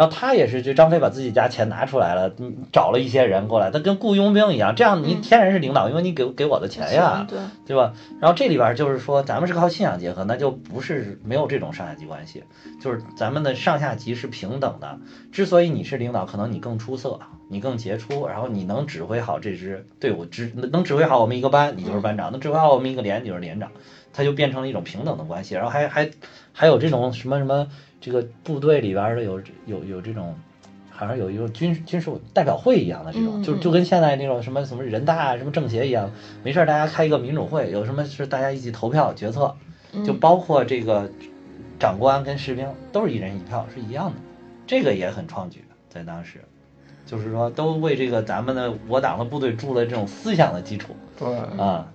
Speaker 2: 然后他也是，就张飞把自己家钱拿出来了，嗯找了一些人过来，他跟雇佣兵一样，这样你
Speaker 1: 嗯
Speaker 2: 天然是领导，因为你给给我的钱呀，
Speaker 1: 对，
Speaker 2: 对吧？然后这里边就是说，咱们是靠信仰结合，那就不是没有这种上下级关系，就是咱们的上下级是平等的。之所以你是领导，可能你更出色，你更杰出，然后你能指挥好这支队伍，指能指挥好我们一个班，你就是班长；能指挥好我们一个连，你就是连长。他就变成了一种平等的关系，然后还还还有这种什么什么，这个部队里边的有有有这种。好像有一种军军事代表会一样的这种，
Speaker 1: 嗯
Speaker 2: 就就跟现在那种什么什么人大啊、什么政协一样，没事儿大家开一个民主会，有什么是大家一起投票决策，
Speaker 1: 嗯。
Speaker 2: 就包括这个长官跟士兵都是一人一票是一样的，这个也很创举，在当时，就是说都为这个咱们的我党的部队筑了这种思想的基础
Speaker 3: 对，
Speaker 2: 啊，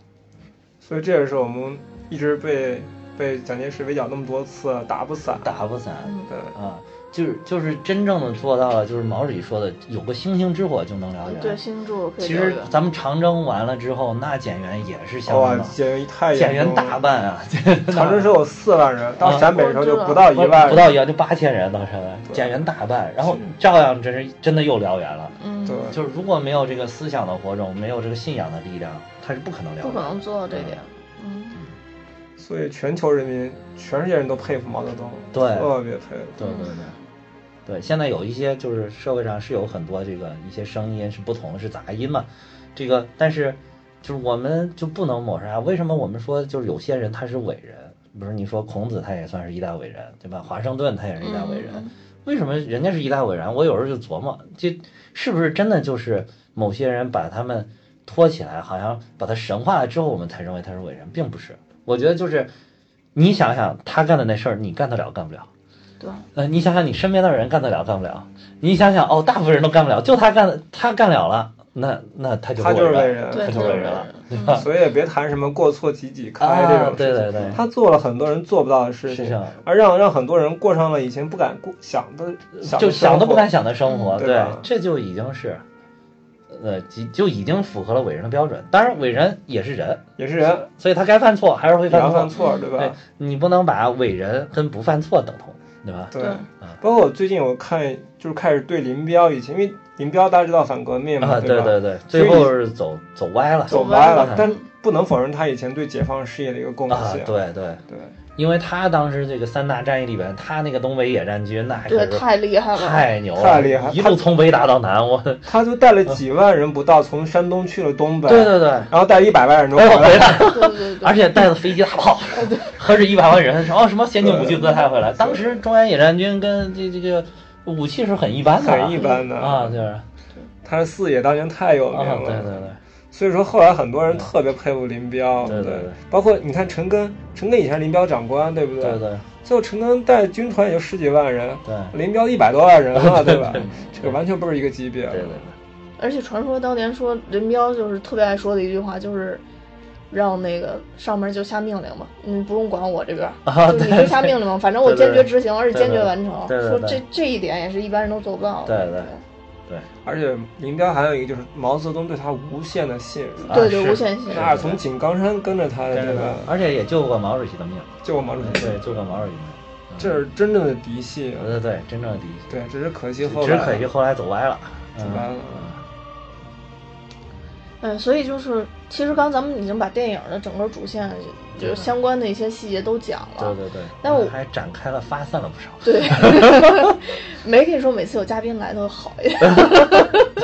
Speaker 3: 所以这也是我们一直被被蒋介石围剿那么多次打不散。
Speaker 2: 打不散
Speaker 1: 嗯
Speaker 3: 对，
Speaker 2: 啊，就是就是真正的做到了，就是毛主席说的，有个星星之火就能燎
Speaker 1: 对，
Speaker 2: 原。
Speaker 1: 新柱可以
Speaker 2: 其实咱们长征完了之后，那减员也是相当，的，
Speaker 3: 减员太
Speaker 2: 减员。大半啊，
Speaker 3: 长征时候有四万人，到
Speaker 2: 啊
Speaker 3: 陕北的时候就不到一万，
Speaker 2: 不到一万，就八千人当时减员大半，然后照样真是真的又燎原了。
Speaker 1: 嗯，
Speaker 3: 对，
Speaker 2: 就是如果没有这个思想的火种，没有这个信仰的力量，它是不可能燎原。
Speaker 1: 不可能做到这点。嗯，
Speaker 3: 所以全球人民、全世界人都佩服毛泽东，
Speaker 2: 对
Speaker 3: 特别佩服。
Speaker 2: 对对对，对，现在有一些就是社会上是有很多这个一些声音是不同的，是杂音嘛。这个但是就是我们就不能抹杀。为什么我们说就是有些人他是伟人？比如你说孔子，他也算是一代伟人，对吧？华盛顿他也是一代伟人。
Speaker 1: 嗯
Speaker 2: 为什么人家是一代伟人？我有时候就琢磨，这是不是真的就是某些人把他们托起来，好像把他神化了之后，我们才认为他是伟人，并不是。我觉得就是你想想他干的那事儿，你干得了干不了？
Speaker 1: 对，
Speaker 2: 呃，你想想你身边的人干得了干不了？你想想哦，大部分人都干不了，就他干，他干了了，那那他就是
Speaker 3: 他就是伟
Speaker 2: 人，他就是伟人了，对
Speaker 1: 嗯
Speaker 2: 吧？
Speaker 3: 所以也别谈什么过错几几开
Speaker 2: 啊
Speaker 3: 这种事情。
Speaker 2: 对对对
Speaker 3: 他做了很多人做不到的事情，而让让很多人过上了以前不敢过想的想
Speaker 2: 就想都不敢想的生活，对
Speaker 3: 嗯对吧，
Speaker 2: 这就已经是，呃，就就已经符合了伟人的标准。当然，伟人也是人，
Speaker 3: 也是人，
Speaker 2: 所以他该犯错还是会犯错
Speaker 3: 犯。错，对
Speaker 2: 对
Speaker 3: 吧？
Speaker 2: 你不能把伟人跟不犯错等同，对吧？
Speaker 3: 对
Speaker 1: 对。
Speaker 3: 包括我最近我看，就是开始对林彪以前，因为林彪大家知道反革命嘛，
Speaker 2: 啊，对
Speaker 3: 吧？
Speaker 2: 对对，最后是走走歪了，
Speaker 3: 走
Speaker 1: 歪
Speaker 2: 了
Speaker 3: 歪了，但不能否认他以前对解放事业的一个贡
Speaker 2: 啊，
Speaker 3: 献。
Speaker 2: 对对，
Speaker 3: 对
Speaker 2: 因为他当时这个三大战役里边，他那个东北野战军那可
Speaker 1: 对，
Speaker 2: 是
Speaker 1: 太厉害了。
Speaker 2: 太牛了，
Speaker 3: 太厉害
Speaker 2: 一路从北打到南，我，
Speaker 3: 他就带了几万人不到，从山东去了东北，
Speaker 2: 对对对，
Speaker 3: 然后带一百万人回来。
Speaker 1: 对对对，
Speaker 2: 而且带了飞机大炮，何止一百万人，然后什么先进武器都带回来。当时中原野战军跟这这个武器是很一般的啊，
Speaker 3: 很一般的。
Speaker 2: 啊，就是。
Speaker 3: 他的四野当年太有名
Speaker 2: 啊，
Speaker 3: 了，
Speaker 2: 对对对，
Speaker 3: 所以说后来很多人特别佩服林彪，
Speaker 2: 对对。对
Speaker 3: 包括你看陈赓，陈赓以前是林彪长官，对不对？
Speaker 2: 对。对
Speaker 3: 最后陈赓带军团也就十几万人，
Speaker 2: 对。
Speaker 3: 林彪一百多万人 了，对吧？这个完全不是一个级别。
Speaker 2: 对对对，
Speaker 1: 而且传说当年说林彪就是特别爱说的一句话，就是让那个上面就下命令嘛，你不用管我这边，你就下命令嘛，反正我坚决执行，而且坚决完成。说这这一点也是一般人都做不到的。
Speaker 2: 对对对，
Speaker 3: 而且林彪还有一个就是毛泽东对他无限的信任，
Speaker 1: 对对，无限信任。
Speaker 3: 那是从井冈山跟着他的这个，
Speaker 2: 而且也救过毛主席的命，
Speaker 3: 救过毛主席，
Speaker 2: 对，救过毛主席的命。
Speaker 3: 这是真正的嫡系啊。
Speaker 2: 对对对，真正的嫡系。
Speaker 3: 对，只是可惜后来
Speaker 2: 只是可惜后来走歪了，
Speaker 3: 走歪了
Speaker 2: 嗯
Speaker 1: 嗯，所以就是，其实刚咱们已经把电影的整个主线，就是相关的一些细节都讲了。
Speaker 2: 对对对，
Speaker 1: 但我
Speaker 2: 还展开了发散了不少。
Speaker 1: 对，没跟你说每次有嘉宾来都好一点，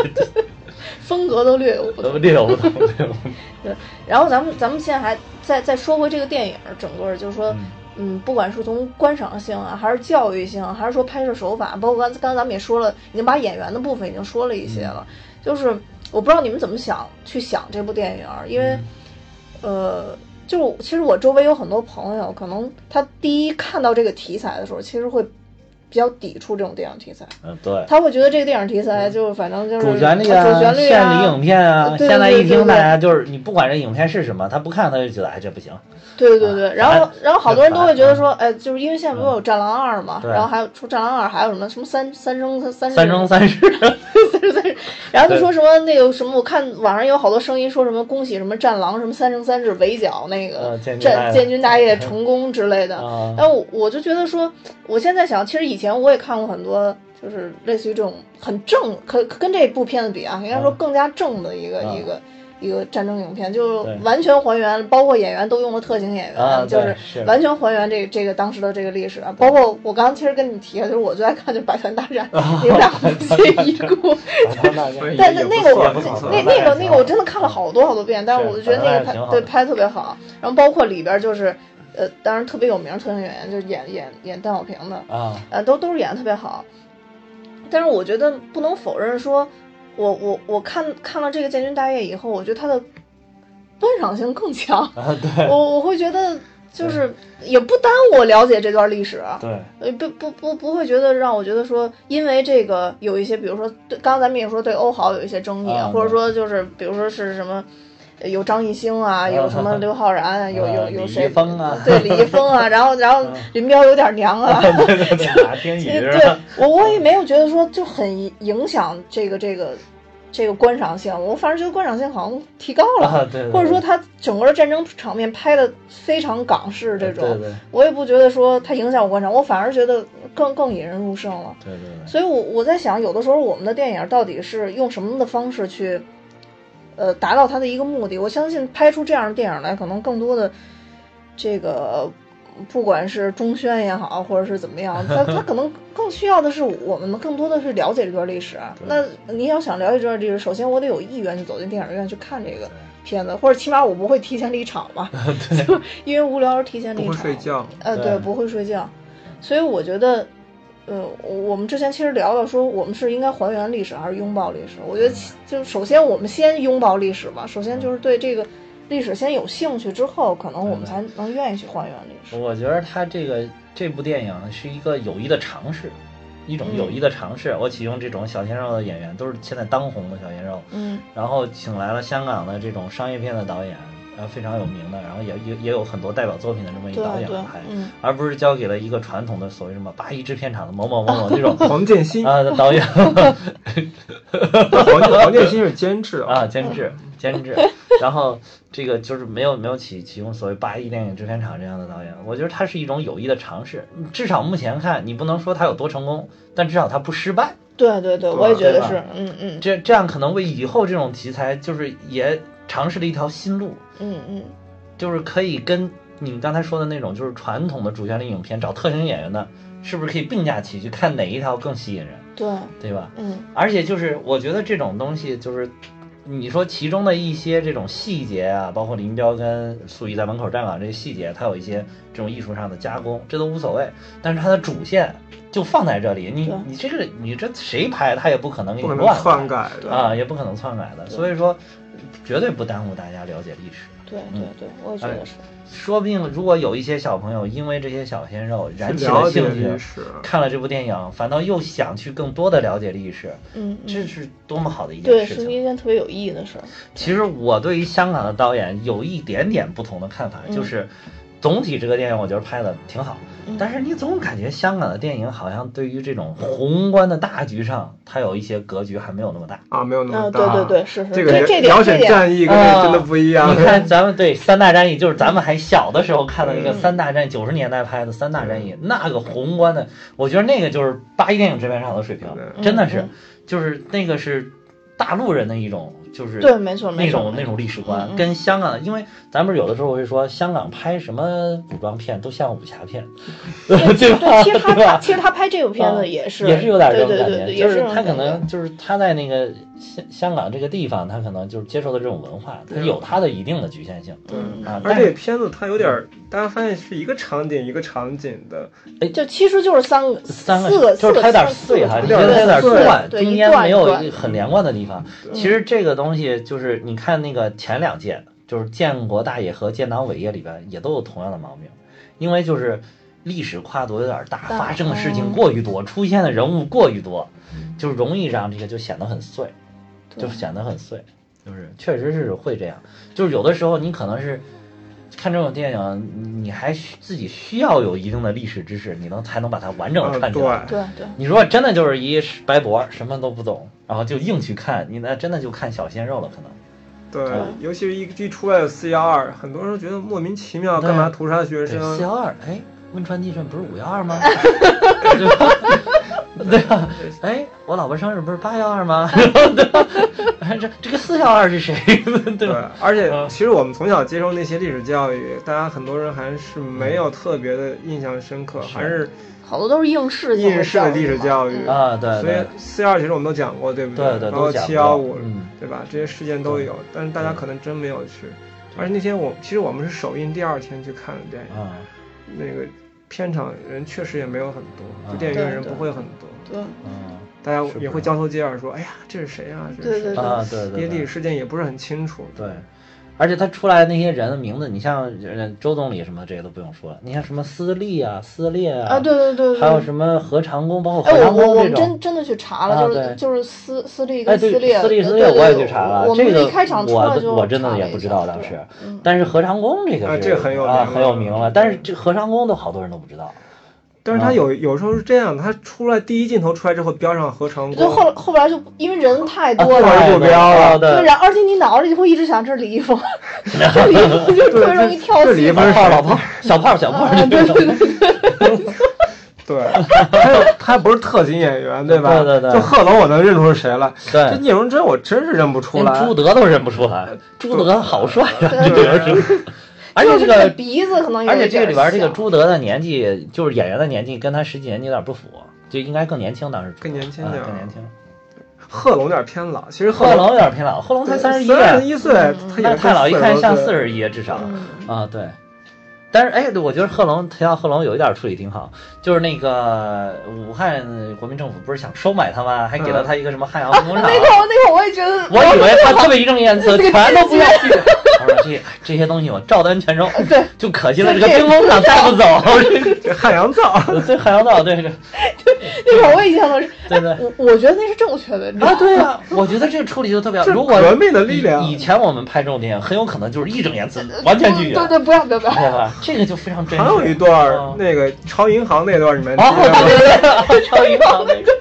Speaker 1: 风格都略有不同。
Speaker 2: 略有不同，略有不同。
Speaker 1: 对，然后咱们咱们现在还再再说回这个电影，整个就是说，
Speaker 2: 嗯
Speaker 1: 嗯，不管是从观赏性啊，还是教育性，还是说拍摄手法，包括刚刚才咱们也说了，已经把演员的部分已经说了一些了。就是我不知道你们怎么想去想这部电影，因为，呃，就其实我周围有很多朋友，可能他第一看到这个题材的时候，其实会比较抵触这种电影题材，
Speaker 2: 嗯，对。
Speaker 1: 他会觉得这个电影题材就反正就是
Speaker 2: 主旋律
Speaker 1: 主
Speaker 2: 啊，
Speaker 1: 旋律
Speaker 2: 献礼
Speaker 1: 啊
Speaker 2: 影，片啊，
Speaker 1: 对
Speaker 2: 现在一听大家就是你不管这影片是什么，他不看他就觉得哎这不行，
Speaker 1: 对对对，然后然后好多人都会觉得说，哎，就是因为现在不是有《战狼二》嘛，然后还有出《战狼二》，还有什么什么三三生三三
Speaker 2: 三生三世，
Speaker 1: 三生三世，然后就说什么那个什么，我看网上有好多声音说什么恭喜什么战狼什么三生三世围剿那个
Speaker 2: 呃建军大业
Speaker 1: 战建军大业成功之类的，但我我就觉得说，我现在想，其实以前我也看过很多，就是类似于这种很正，可可跟这部片子比啊，应该说
Speaker 2: 嗯。
Speaker 1: 更加正的一个、
Speaker 2: 啊
Speaker 1: 一个一个战争影片，就
Speaker 2: 对。
Speaker 1: 完全还原，包括演员都用了特型演员，
Speaker 2: 啊
Speaker 1: 就是
Speaker 2: 是。
Speaker 1: 完全还原这这个当时的这个历史。包括我刚刚其实跟你提了，就是我最爱看就是《百团大战》，你们俩不介意过？
Speaker 3: 所以
Speaker 1: 但那那个我那那个那个我真的看了好多好多遍，但是
Speaker 2: 是
Speaker 1: 我就觉得那个拍对拍得特别好，然后包括里边就是呃，当然特别有名特型演员就是演演演邓小平的，
Speaker 2: 啊，
Speaker 1: 呃，都都是演的特别好。但是我觉得不能否认说，我我我看看了这个建军大业以后，我觉得他的观赏性更强。
Speaker 2: 啊对
Speaker 1: 我我会觉得就是也不耽误我了解这段历史。啊
Speaker 2: 对，
Speaker 1: 呃，不不不不会觉得让我觉得说，因为这个有一些，比如说对，刚刚咱们也说对欧豪有一些争议，
Speaker 2: 啊
Speaker 1: 或者说就是比如说是什么。呃有张艺兴啊，有什么刘昊然，有有有
Speaker 2: 李
Speaker 1: 谁？
Speaker 2: 易峰啊
Speaker 1: 对李易峰啊，然后然后林彪有点娘啊，
Speaker 2: 对？
Speaker 1: 我我也没有觉得说就很影响这个这个这个观赏性，我反而觉得观赏性好像提高了，
Speaker 2: 啊对
Speaker 1: 或者说他整个战争场面拍的非常港式这种，我也不觉得说它影响我观赏，我反而觉得更更引人入胜了。
Speaker 2: 对对对，
Speaker 1: 所以我，我在想，有的时候我们的电影到底是用什么的方式去，呃，达到他的一个目的？我相信拍出这样的电影来，可能更多的这个，不管是中宣也好，或者是怎么样，他 他可能更需要的是我们更多的是了解这段历史。那你要想了解这段历史，首先我得有意愿去走进电影院去看这个片子，或者起码我不会提前离场嘛，就因为无聊而提前离
Speaker 3: 不
Speaker 1: 场。
Speaker 3: 会睡觉。
Speaker 1: 呃，对，
Speaker 2: 对
Speaker 1: 不会睡觉，所以我觉得，呃，我们之前其实聊到说，我们是应该还原历史还是拥抱历史？我觉得就首先我们先拥抱历史吧，首先就是对这个历史先有兴趣，之后可能我们才能愿意去还原历史。
Speaker 2: 我觉得他这个这部电影是一个有意的尝试，一种有益的尝试。我启用这种小鲜肉的演员，都是现在当红的小鲜肉，
Speaker 1: 嗯
Speaker 2: 然后请来了香港的这种商业片的导演，呃，非常有名的，然后也也也有很多代表作品的这么一个导演来拍，
Speaker 1: 嗯。
Speaker 2: 而不是交给了一个传统的所谓什么八一制片厂的某某某某这种
Speaker 3: 黄建新，
Speaker 2: 啊的导演
Speaker 3: 黄建黄建新是监制
Speaker 2: 啊，监制 监制，然后这个就是没有没有启启用所谓八一电影制片厂这样的导演，我觉得他是一种有益的尝试，至少目前看你不能说他有多成功，但至少他不失败，
Speaker 1: 对对对，我也觉得是，嗯嗯。
Speaker 2: 这这样可能为以后这种题材就是也尝试了一条新路，
Speaker 1: 嗯嗯，
Speaker 2: 就是可以跟你刚才说的那种就是传统的主旋律影片找特型演员的，是不是可以并驾齐驱，看哪一条更吸引人，
Speaker 1: 对，
Speaker 2: 对吧？
Speaker 1: 嗯
Speaker 2: 而且就是我觉得这种东西就是，你说其中的一些这种细节啊，包括林彪跟粟裕在门口站岗这些细节，它有一些这种艺术上的加工，这都无所谓。但是它的主线就放在这里，你你这个你这谁拍他也不可能给你乱
Speaker 3: 篡改的。
Speaker 2: 啊，也不可能篡改的。所以说，绝对不耽误大家了解历史。
Speaker 1: 对对对，我也觉得是，
Speaker 2: 说不定如果有一些小朋友因为这些小鲜肉燃起
Speaker 3: 了
Speaker 2: 兴趣，看了这部电影，反倒又想去更多的了解历史，
Speaker 1: 嗯嗯，
Speaker 2: 这是多么好的一件，事情。
Speaker 1: 是一件特别有意义的事儿。
Speaker 2: 其实我对于香港的导演有一点点不同的看法，
Speaker 1: 嗯
Speaker 2: 就是总体这个电影我觉得拍的挺好，
Speaker 1: 嗯
Speaker 2: 但是你总感觉香港的电影好像对于这种宏观的大局上，它有一些格局还没有那么大。
Speaker 3: 啊，没有那
Speaker 1: 啊，
Speaker 3: 么大。
Speaker 1: 对对对，是是，
Speaker 3: 这个
Speaker 1: 这这点
Speaker 3: 辽沈
Speaker 1: 这点
Speaker 3: 战役跟这个真的不一样。
Speaker 2: 你看咱们对三大战役，就是咱们还小的时候看的那个
Speaker 3: 嗯
Speaker 2: 三大战，九十年代拍的三大战役，那个宏观的，我觉得那个就是八一电影制片厂的水平，
Speaker 3: 对
Speaker 2: 真的是
Speaker 1: 嗯，
Speaker 2: 就是那个是大陆人的一种，就是
Speaker 1: 对，没错没错，
Speaker 2: 那种那种历史观跟香港的，因为咱们有的时候会说香港拍什么古装片都像武侠片，对吧？
Speaker 1: 对，其实他其实他拍这部片
Speaker 2: 啊
Speaker 1: 子也是
Speaker 2: 也是有点这种感觉，就是他可能就是他在那个香香港这个地方，他可能就是接受的这种文化，它有它的一定的局限性。
Speaker 1: 嗯
Speaker 2: 啊。
Speaker 3: 而
Speaker 2: 但是
Speaker 3: 这个片子它有点儿，大家发现是一个场景一个场景的，哎
Speaker 1: 就其实就是三个
Speaker 2: 三
Speaker 1: 四个
Speaker 2: 就是它有点碎哈，觉得它有点
Speaker 3: 对
Speaker 2: 断，中间没有很连贯的地方。其实这个东西就是你看那个前两届，就是建国大业和建党伟业里边也都有同样的毛病，因为就是历史跨度有点大，
Speaker 1: 大
Speaker 2: 发生的事情
Speaker 1: 嗯。
Speaker 2: 过于多，出现的人物过于多，就容易让这个就显得很碎，
Speaker 1: 对
Speaker 2: 就显得很碎，就是确实是会这样，就是有的时候你可能是。看这种电影，你还需自己需要有一定的历史知识，你能才能把它完整的
Speaker 3: 嗯
Speaker 2: 串起来。
Speaker 3: 对
Speaker 1: 对
Speaker 2: 你如果真的就是一白博，什么都不懂，然后就硬去看，你那真的就看小鲜肉了，可能。
Speaker 3: 对
Speaker 2: 嗯，
Speaker 3: 尤其是一一出来的四幺二，很多人觉得莫名其妙，干嘛屠杀学，生
Speaker 2: 四？幺二，哎，汶川地震不是五幺二吗？对吧？哎，我老婆生日不是八幺二吗？对 吧？哎这这个四幺二是谁？对
Speaker 3: 而且
Speaker 2: 嗯
Speaker 3: 其实我们从小接受那些历史教育，大家很多人还是没有特别的印象深刻，
Speaker 2: 是
Speaker 3: 还是
Speaker 1: 好多都是应试性
Speaker 3: 应试的历史教育。
Speaker 1: 嗯
Speaker 2: 啊，对
Speaker 3: 所以
Speaker 2: 对
Speaker 3: 四幺二其实我们都讲过，对不
Speaker 2: 对对，
Speaker 3: 包括
Speaker 2: 都讲
Speaker 3: 七幺五，
Speaker 2: 嗯，
Speaker 3: 对吧？这些事件都有，但是大家可能真没有去。而且那天我其实我们是首映第二天去看的电影，
Speaker 2: 啊，
Speaker 3: 那个片场人确实也没有很多，
Speaker 2: 啊。
Speaker 3: 就电影院人
Speaker 1: 对对
Speaker 3: 不会很多，
Speaker 1: 对
Speaker 2: 嗯，
Speaker 3: 大家也会交头接耳说：“哎呀，这是谁啊？这是谁
Speaker 1: 对对
Speaker 2: 啊，对
Speaker 3: 这些历史
Speaker 2: 对对，
Speaker 3: 事件也不是很清楚。
Speaker 2: 对。而且他出来的那些人的名字，你像呃周总理什么这些都不用说了，你像什么斯利啊、撕裂
Speaker 1: 啊，对对对对，
Speaker 2: 还有什么何长工，包括
Speaker 1: 哎，
Speaker 2: 何长
Speaker 1: 我我我们
Speaker 2: 工这种，
Speaker 1: 真真的去查了，就是
Speaker 2: 啊对。
Speaker 1: 就是私私立
Speaker 2: 哎，对，
Speaker 1: 跟撕裂，
Speaker 2: 撕裂撕
Speaker 1: 对
Speaker 2: 裂我也去查了，
Speaker 1: 我们
Speaker 2: 这个
Speaker 1: 一开场出来
Speaker 2: 我
Speaker 1: 就
Speaker 2: 我真的也不知道当时，
Speaker 1: 嗯。
Speaker 2: 但是何长工这个是
Speaker 3: 啊这很有
Speaker 2: 啊
Speaker 3: 名了
Speaker 2: 很有名了，但是这何长工都好多人都不知道，啊
Speaker 3: 但是他有有时候是这样的，他出来第一镜头出来之后标上合成
Speaker 1: 就后后边就因为人太
Speaker 2: 啊
Speaker 1: 多了，
Speaker 3: 太目标了
Speaker 1: 对，
Speaker 2: 对，
Speaker 1: 然后而且你脑子里会一直想这是李易峰，这李易峰就特别容易跳戏嘛
Speaker 3: 这李易峰
Speaker 2: 老炮 儿老炮儿小炮儿小炮儿
Speaker 1: 啊，对
Speaker 2: 这
Speaker 1: 对
Speaker 2: 种，
Speaker 1: 对，
Speaker 3: 对，他又他不是特型演员对吧？
Speaker 2: 对对对。
Speaker 3: 就贺龙我能认出是谁来，这
Speaker 2: 对，
Speaker 3: 聂荣臻我真是认不出
Speaker 2: 连
Speaker 3: 来。
Speaker 2: 朱德都认不出来，朱德好帅啊，
Speaker 1: 对
Speaker 2: 主要是，而且
Speaker 1: 这
Speaker 2: 这个
Speaker 1: 鼻子可能有
Speaker 2: 而且这个里边这个朱德的年纪，就是演员的年纪跟他实际年纪有点不符，就应该更年轻，当时
Speaker 3: 更年轻
Speaker 2: 啊
Speaker 3: 点儿
Speaker 2: 更年轻。
Speaker 3: 贺龙有点偏老，其实
Speaker 2: 贺龙有点偏老，贺龙才三十一，
Speaker 3: 三十一岁，他
Speaker 2: 太老，一看像四
Speaker 3: 十。
Speaker 2: 一，至少
Speaker 1: 嗯
Speaker 2: 啊，对。但是哎，我觉得贺龙提到贺龙有一点处理挺好，就是那个武汉国民政府不是想收买他吗？还给了他一个什么汉阳分工厂。
Speaker 1: 那个那个我也觉得，
Speaker 2: 我以为他特别义正言辞，全都不要去。我说这这些东西我照单全收，
Speaker 1: 对，
Speaker 2: 就可惜了这个兵工厂带不走。
Speaker 3: 这汉阳造，
Speaker 2: 对汉阳造，对这，
Speaker 1: 那会儿我也印象中是，
Speaker 2: 对对。
Speaker 1: 我我觉得那是正确的，你知道
Speaker 2: 啊，
Speaker 1: 吗？
Speaker 2: 对啊，我觉得这个处理就特别好。
Speaker 3: 这
Speaker 2: 如果
Speaker 3: 革命的力量
Speaker 2: 以以前我们拍这种电影，很有可能就是义正言辞，完全拒绝，
Speaker 1: 对对，不要不要不要，
Speaker 2: 对吧？这个就非常真实。
Speaker 3: 还有一段那个超银行那段儿，你们
Speaker 2: 哦，对对对，超银行那个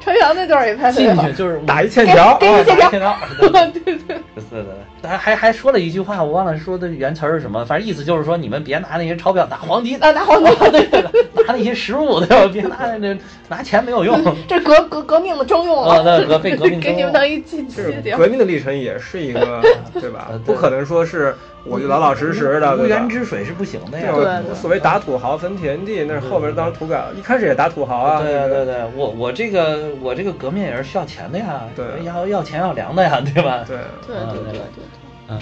Speaker 1: 程阳那段也拍的好，
Speaker 2: 进去就是
Speaker 3: 打一欠条，
Speaker 1: 给你欠条
Speaker 2: 欠条，对对
Speaker 1: 对对，
Speaker 2: 对对，还还还说了一句话，我忘了说的原词儿是什么，反正意思就是说你们别拿那些钞票，拿黄金，
Speaker 1: 啊拿黄金
Speaker 2: 对对对，拿那些实物，对吧？别拿那拿钱没有用。
Speaker 1: 这革革革命的征用
Speaker 2: 啊，
Speaker 1: 了，
Speaker 2: 那革被革命
Speaker 1: 给你们当一记
Speaker 3: 就是
Speaker 1: 记
Speaker 3: 革。命的历程也是一个，对吧不可能说是我就老老实实的，
Speaker 2: 无源？之水是不行的呀。
Speaker 3: 对所谓打土豪分田地，那是后边当土改，一开始也打土豪啊。
Speaker 2: 对啊，对对，我我这个我这个革命也是需要钱的呀，
Speaker 3: 对
Speaker 2: 要要钱要粮的呀，对吧？
Speaker 3: 对
Speaker 1: 对对对对对，
Speaker 2: 嗯，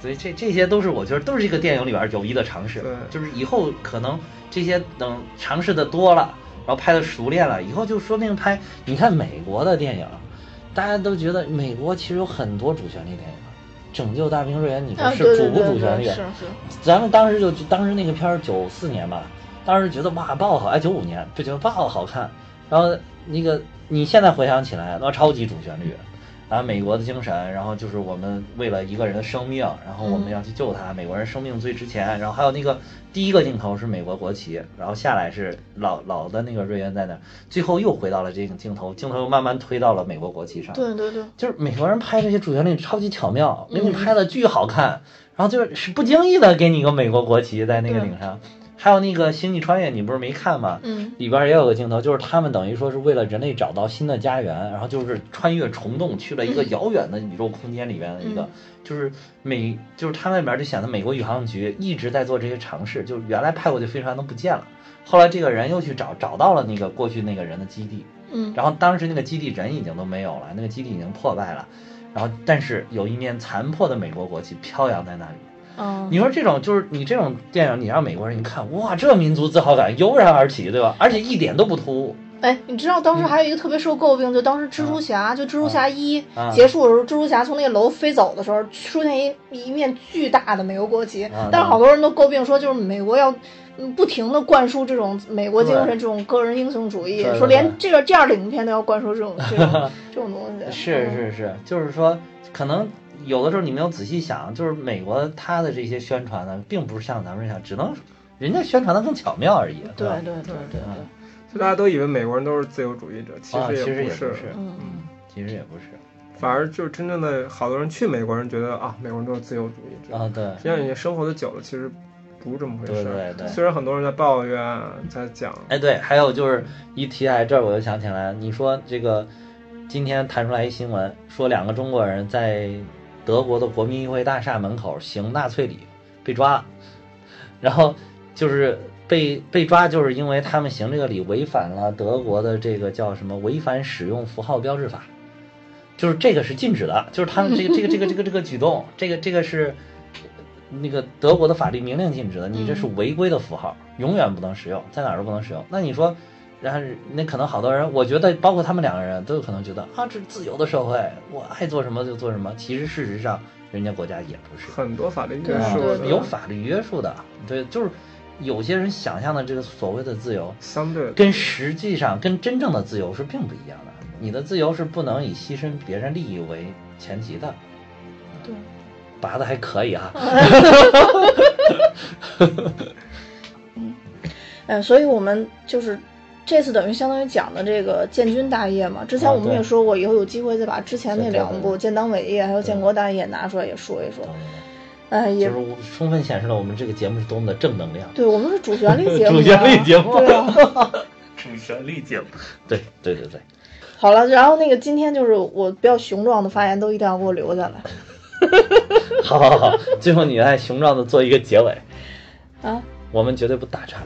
Speaker 2: 所以这这些都是我觉得都是这个电影里边有益的尝试
Speaker 3: 对，
Speaker 2: 就是以后可能这些等尝试的多了，然后拍的熟练了，以后就说不定拍，你看美国的电影，大家都觉得美国其实有很多主旋律电影。拯救大兵瑞恩，你说
Speaker 1: 啊
Speaker 2: 是主不主旋律？
Speaker 1: 对是是，
Speaker 2: 咱们当时就当时那个片儿九四年吧，当时觉得哇爆好，哎九五年就觉得爆好看，然后那个你现在回想起来，那超级主旋律，啊，美国的精神，然后就是我们为了一个人的生命，然后我们要去救他，美国人生命最值钱。然后还有那个第一个镜头是美国国旗，然后下来是老老的那个瑞恩在那儿，最后又回到了这个镜头，镜头又慢慢推到了美国国旗上。
Speaker 1: 对对对，
Speaker 2: 就是美国人拍这些主旋律超级巧妙，给你拍的巨好看，然后就是是不经意的给你一个美国国旗在那个顶上。还有那个《星际穿越》，你不是没看吗？
Speaker 1: 嗯，
Speaker 2: 里边也有个镜头，就是他们等于说是为了人类找到新的家园，然后就是穿越虫洞去了一个遥远的宇宙空间里边的一个，就是美，就是他那边就显得美国宇航局一直在做这些尝试，就是原来派过去飞船都不见了，后来这个人又去找找到了那个过去那个人的基地，
Speaker 1: 嗯，
Speaker 2: 然后当时那个基地人已经都没有了，那个基地已经破败了，然后但是有一面残破的美国国旗飘扬在那里。
Speaker 1: 嗯，
Speaker 2: 你说这种就是你这种电影，你让美国人一看，哇，这民族自豪感油然而起，对吧？而且一点都不突兀。
Speaker 1: 哎，你知道当时还有一个特别受诟病，就当时蜘蛛侠，就蜘蛛侠一
Speaker 2: 啊
Speaker 1: 结束的时候，蜘蛛侠从那个楼飞走的时候，出现一一面巨大的美国国旗
Speaker 2: 啊，
Speaker 1: 但是好多人都诟病说，就是美国要。嗯，不停的灌输这种美国精神，这种个人英雄主义说连这个这样的影片都要灌输这种这种 这种东西。
Speaker 2: 是
Speaker 1: 嗯，
Speaker 2: 是是，就是说，可能有的时候你没有仔细想，就是美国它的这些宣传呢，并不是像咱们这样，只能人家宣传的更巧妙而已。吧
Speaker 1: 对对对对对，
Speaker 3: 就大家都以为美国人都是自由主义者，其
Speaker 2: 啊，其
Speaker 3: 实
Speaker 2: 也不是，
Speaker 1: 嗯
Speaker 2: 嗯，其实也不是
Speaker 3: 反而就是真正的好多人去美国人觉得啊，美国人都是自由主义者。
Speaker 2: 啊，对
Speaker 3: 实际上你生活的久了，其实不是这么回事。
Speaker 2: 对对对。
Speaker 3: 虽然很多人在抱怨，在讲，
Speaker 2: 哎，对，还有就是一提来这儿，我就想起来，你说这个今天弹出来一新闻，说两个中国人在德国的国民议会大厦门口行纳粹礼被抓了，然后就是被被抓，就是因为他们行这个礼违反了德国的这个叫什么违反使用符号标志法，就是这个是禁止的，就是他们这个这个这个这个这个举动，这个这个是。那个德国的法律明令禁止的，你这是违规的符号，永远不能使用，在哪儿都不能使用。那你说，然后那可能好多人，我觉得包括他们两个人都有可能觉得啊，这是自由的社会，我爱做什么就做什么。其实事实上，人家国家也不是，
Speaker 3: 很多法律约束，
Speaker 2: 有法律约束的。对，就是有些人想象的这个所谓的自由，
Speaker 3: 相对
Speaker 2: 跟实际上跟真正的自由是并不一样的。你的自由是不能以牺牲别人利益为前提的。
Speaker 1: 对，
Speaker 2: 拔的还可以哈、
Speaker 1: 哎，所以我们就是这次等于相当于讲的这个建军大业嘛。之前
Speaker 2: 啊
Speaker 1: 我们也说过，以后有机会再把之前那两部《建党伟业》还有《建国大业》拿出来也说一说。哎，也
Speaker 2: 就是充分显示了我们这个节目是多么的正能量。
Speaker 1: 对我们是主旋律节目啊，
Speaker 2: 主旋律节目
Speaker 1: 对啊。
Speaker 2: 主旋律节目，对对对对，
Speaker 1: 好了，然后那个今天就是我比较雄壮的发言都一定要给我留下来
Speaker 2: 好好好，最后你来雄壮的做一个结尾，
Speaker 1: 啊！
Speaker 2: 我们绝对不打岔。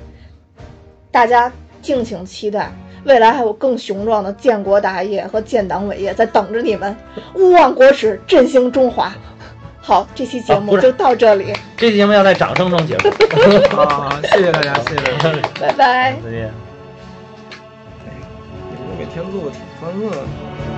Speaker 1: 大家敬请期待，未来还有更雄壮的建国大业和建党伟业在等着你们，勿忘国耻，振兴中华。好，这期节目就到这里，
Speaker 2: 这期节目要在掌声中结束。
Speaker 3: 好，谢谢大家，谢谢大家。
Speaker 1: 拜拜。
Speaker 2: 再见。
Speaker 3: 你们每天做的挺欢乐的。